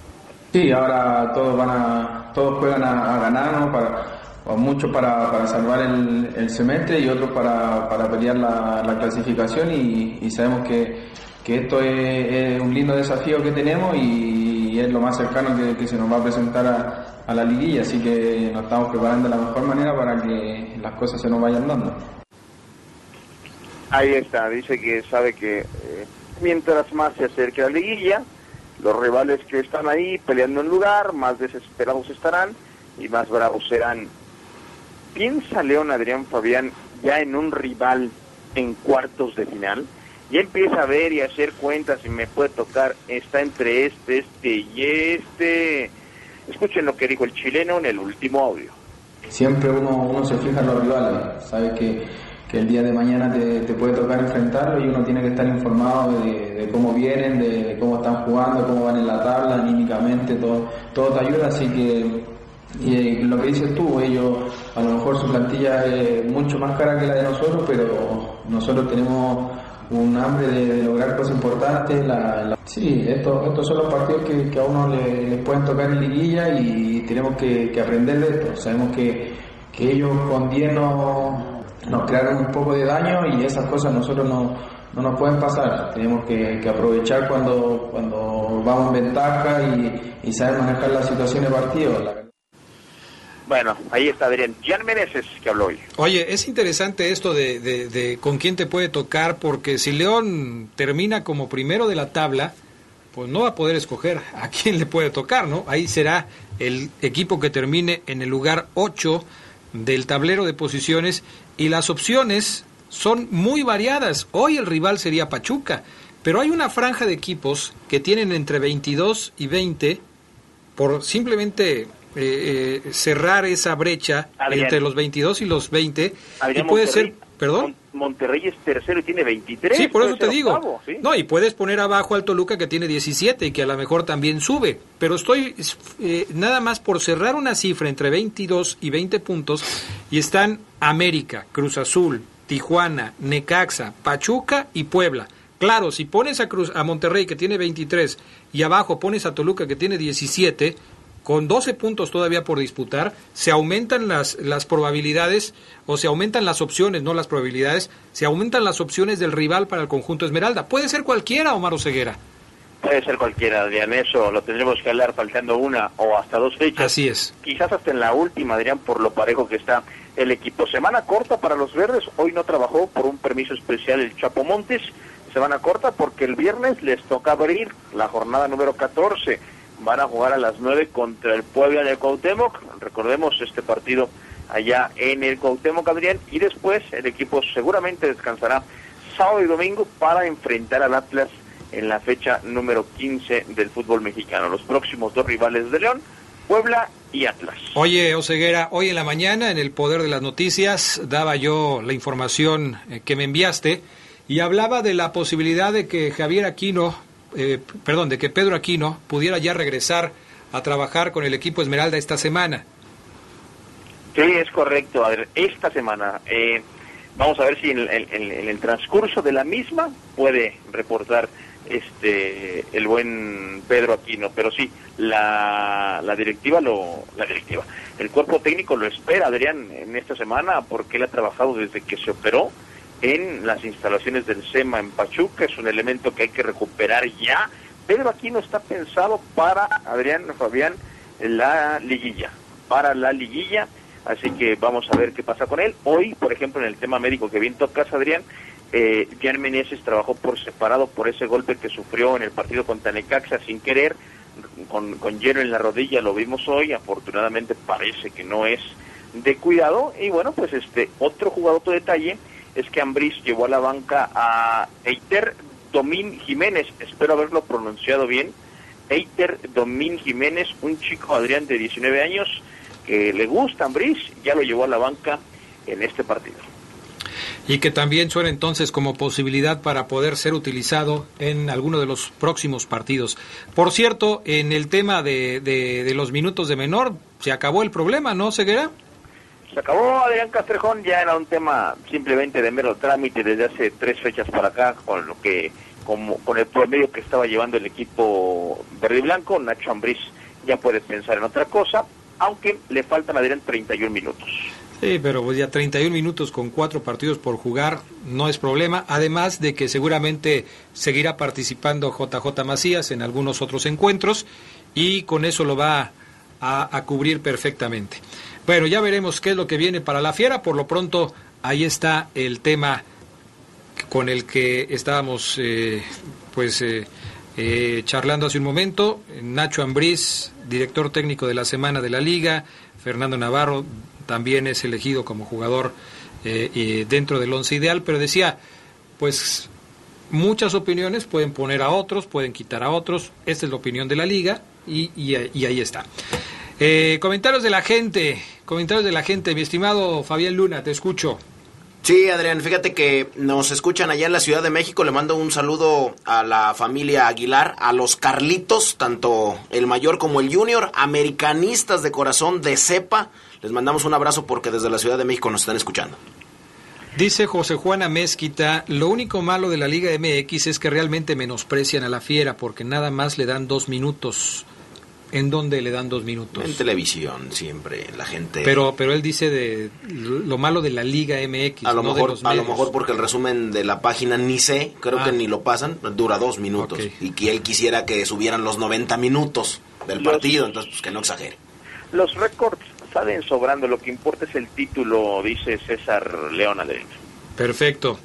Sí, ahora todos van a, todos juegan a, a ganar, ¿no? Para, muchos para, para salvar el, el, semestre y otros para, para pelear la, la clasificación y, y, sabemos que, que esto es, es, un lindo desafío que tenemos y, y es lo más cercano que, que se nos va a presentar a, a la liguilla, así que nos estamos preparando de la mejor manera para que las cosas se nos vayan dando. Ahí está, dice que sabe que eh, mientras más se acerque la liguilla, los rivales que están ahí peleando en lugar, más desesperados estarán y más bravos serán. ¿Piensa León Adrián Fabián ya en un rival en cuartos de final? Ya empieza a ver y a hacer cuentas y me puede tocar, está entre este, este y este Escuchen lo que dijo el chileno en el último audio. Siempre uno, uno se fija en los rivales, sabe que, que el día de mañana te, puede tocar enfrentarlo y uno tiene que estar informado de, cómo vienen, de, cómo están jugando, cómo van en la tabla, anímicamente, todo, todo te ayuda, así que y lo que dices tú, ellos a lo mejor su plantilla es mucho más cara que la de nosotros, pero nosotros tenemos un hambre de, lograr cosas importantes. Sí, estos, estos son los partidos que, a uno le, le, pueden tocar en liguilla y tenemos que, que aprender de esto. Sabemos que, que ellos con 10 nos, nos crearon un poco de daño y esas cosas nosotros no, no nos pueden pasar. Tenemos que, que aprovechar cuando, cuando vamos en ventaja y, y saber manejar las situaciones de partido. La... Bueno, ahí está Adrián. Jan Meneses que habló hoy. Oye, es interesante esto de, de, de, con quién te puede tocar, porque si León termina como primero de la tabla, pues no va a poder escoger a quién le puede tocar, ¿no? Ahí será el equipo que termine en el lugar 8 del tablero de posiciones y las opciones son muy variadas. Hoy el rival sería Pachuca, pero hay una franja de equipos que tienen entre 22 y 20 por simplemente eh, eh, cerrar esa brecha Adrián. entre los 22 y los 20 Adrián y puede Monterrey, ser, perdón. Monterrey es tercero y tiene 23. Sí, por eso te digo. Octavo, ¿sí? No, y puedes poner abajo al Toluca que tiene 17 y que a lo mejor también sube, pero estoy eh, nada más por cerrar una cifra entre 22 y 20 puntos y están América, Cruz Azul, Tijuana, Necaxa, Pachuca y Puebla. Claro, si pones a Cruz a Monterrey que tiene 23 y abajo pones a Toluca que tiene 17, con 12 puntos todavía por disputar, se aumentan las, las probabilidades o se aumentan las opciones, no las probabilidades, se aumentan las opciones del rival para el conjunto Esmeralda. Puede ser cualquiera, Omar Ceguera. Puede ser cualquiera, Adrián, eso lo tendremos que hablar faltando una o hasta dos fechas. Así es. Quizás hasta en la última, Adrián, por lo parejo que está el equipo. Semana corta para los verdes, hoy no trabajó por un permiso especial el Chapo Montes. Semana corta porque el viernes les toca abrir la jornada número 14 van a jugar a las 9 contra el Puebla del Cuauhtémoc. Recordemos este partido allá en el Cuauhtémoc, Adrián, y después el equipo seguramente descansará sábado y domingo para enfrentar al Atlas en la fecha número 15 del fútbol mexicano. Los próximos dos rivales de León, Puebla y Atlas. Oye, Oseguera, hoy en la mañana en el Poder de las Noticias daba yo la información eh, que me enviaste y hablaba de la posibilidad de que Javier Aquino, eh, perdón, de que Pedro Aquino pudiera ya regresar a trabajar con el equipo Esmeralda esta semana. Sí, es correcto. A ver, esta semana eh, vamos a ver si en, el- transcurso de la misma puede reportar este el buen Pedro Aquino, pero sí la, la directiva lo la directiva, el cuerpo técnico lo espera Adrián en esta semana porque él ha trabajado desde que se operó en las instalaciones del SEMA en Pachuca, es un elemento que hay que recuperar ya. Pedro Aquino está pensado para Adrián Fabián la liguilla, para la liguilla Así que vamos a ver qué pasa con él. Hoy, por ejemplo, en el tema médico que bien tocas, Adrián, eh, Jan Meneses trabajó por separado por ese golpe que sufrió en el partido contra Necaxa sin querer, con, con hielo en la rodilla, lo vimos hoy, afortunadamente parece que no es de cuidado. Y bueno, pues este otro jugador, otro detalle, es que Ambriz llevó a la banca a Eiter Domín Jiménez, espero haberlo pronunciado bien, Eiter Domín Jiménez, un chico, Adrián, de 19 años, que le gusta Ambriz, ya lo llevó a la banca en este partido. Y que también suena entonces como posibilidad para poder ser utilizado en alguno de los próximos partidos. Por cierto, en el tema de, de, de los minutos de menor, se acabó el problema, ¿no, Ceguera? Se acabó Adrián Castrejón, ya era un tema simplemente de mero trámite desde hace tres fechas para acá, con lo que, como, con el promedio que estaba llevando el equipo verde y blanco, Nacho Ambriz ya puede pensar en otra cosa, aunque le faltan a Adrián 31 minutos. Sí, pero pues ya 31 minutos con cuatro partidos por jugar no es problema, además de que seguramente seguirá participando JJ Macías en algunos otros encuentros y con eso lo va a cubrir perfectamente. Bueno, ya veremos qué es lo que viene para la fiera, por lo pronto ahí está el tema con el que estábamos eh, pues eh, eh, charlando hace un momento, Nacho Ambriz, director técnico de la semana de la liga, Fernando Navarro también es elegido como jugador eh, dentro del once ideal, pero decía, pues muchas opiniones pueden poner a otros, pueden quitar a otros, esta es la opinión de la liga y ahí está. Eh, comentarios de la gente, comentarios de la gente, mi estimado Fabián Luna, te escucho. Sí, Adrián, fíjate que nos escuchan allá en la Ciudad de México. Le mando un saludo a la familia Aguilar, a los Carlitos, tanto el mayor como el junior, americanistas de corazón, de cepa. Les mandamos un abrazo porque desde la Ciudad de México nos están escuchando. Dice José Juana Mezquita, lo único malo de la Liga MX es que realmente menosprecian a la fiera porque nada más le dan dos minutos. ¿En dónde le dan dos minutos? En televisión siempre la gente... Pero, pero él dice de lo malo de la Liga MX, a lo no de mejor a lo mejor porque el resumen de la página ni sé creo Ah. que ni lo pasan dura dos minutos y que él quisiera que subieran los 90 minutos del Los- partido entonces pues que no exagere Los récords salen sobrando, lo que importa es el título, dice César León Adrián. Perfecto.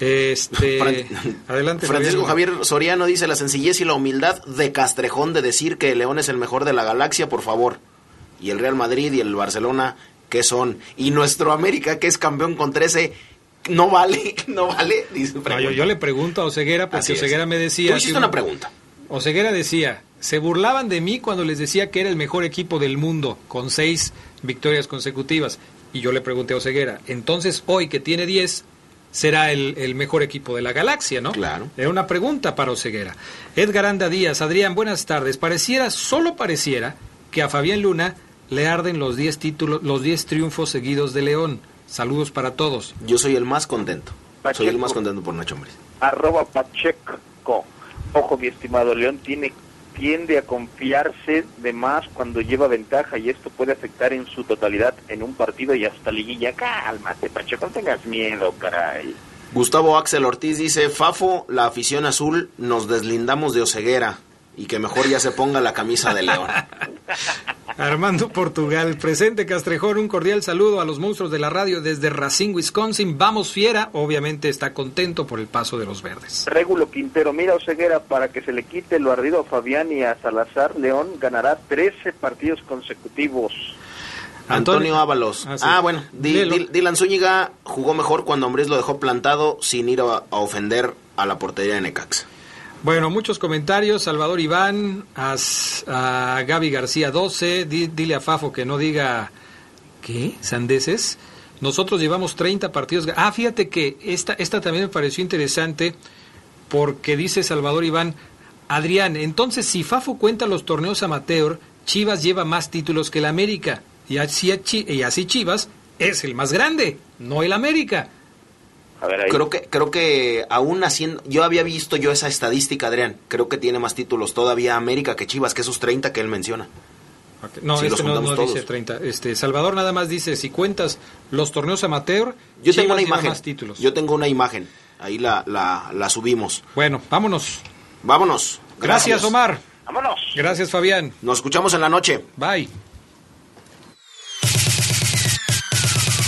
Este, adelante, Francisco. Javier Soriano dice la sencillez y la humildad de Castrejón de decir que el León es el mejor de la galaxia, por favor. Y el Real Madrid y el Barcelona, ¿qué son? Y nuestro América, que es campeón con 13, no vale, no vale. Dice, No, yo, yo le pregunto a Oseguera porque Así es. Oseguera me decía... Tú hiciste una un- pregunta. Oseguera decía, se burlaban de mí cuando les decía que era el mejor equipo del mundo, con seis victorias consecutivas. Y yo le pregunté a Oseguera, entonces hoy que tiene 10, será el, el mejor equipo de la galaxia, ¿no? Claro. Era una pregunta para Oseguera. Edgar Anda Díaz, Adrián, buenas tardes. Pareciera, solo pareciera, que a Fabián Luna le arden los 10 títulos, los 10 triunfos seguidos de León. Saludos para todos. Yo soy el más contento. Soy el más contento por Nacho Ambriz. Arroba Pacheco. Ojo, mi estimado León, tiene tiende a confiarse de más cuando lleva ventaja y esto puede afectar en su totalidad en un partido y hasta liguilla. Cálmate, Pacheco, no tengas miedo, caray. Gustavo Axel Ortiz dice, Fafo, la afición azul, nos deslindamos de Oceguera y que mejor ya se ponga la camisa de León. Armando Portugal, presente Castrejón, un cordial saludo a los monstruos de la radio desde Racine, Wisconsin. Vamos fiera, obviamente está contento por el paso de los verdes. Régulo Quintero, mira Oseguera, para que se le quite lo ardido a Fabián y a Salazar, León ganará 13 partidos consecutivos. Antonio Ábalos. Ah, Ah, bueno, Dylan Zúñiga jugó mejor cuando Ambriz lo dejó plantado sin ir a, a ofender a la portería de Necaxa. Bueno, muchos comentarios. Salvador Iván, a, Gaby García 12, dile a Fafo que no diga, ¿qué? ¿Sandeces? Nosotros llevamos 30 partidos. Ah, fíjate que esta, esta también me pareció interesante porque dice Salvador Iván, Adrián, entonces si Fafo cuenta los torneos amateur, Chivas lleva más títulos que el América. Y así, y así Chivas es el más grande, no el América. Creo que creo que aún haciendo yo había visto yo esa estadística, Adrián. Creo que tiene más títulos todavía América que Chivas, que esos 30 que él menciona. No, este no, dice 30. Este, Salvador nada más dice, si cuentas los torneos amateur, yo tengo una imagen. Más títulos. Yo tengo una imagen. Ahí la, la, la subimos. Bueno, vámonos. Vámonos. Gracias, Omar. Vámonos. Gracias, Fabián. Nos escuchamos en la noche. Bye.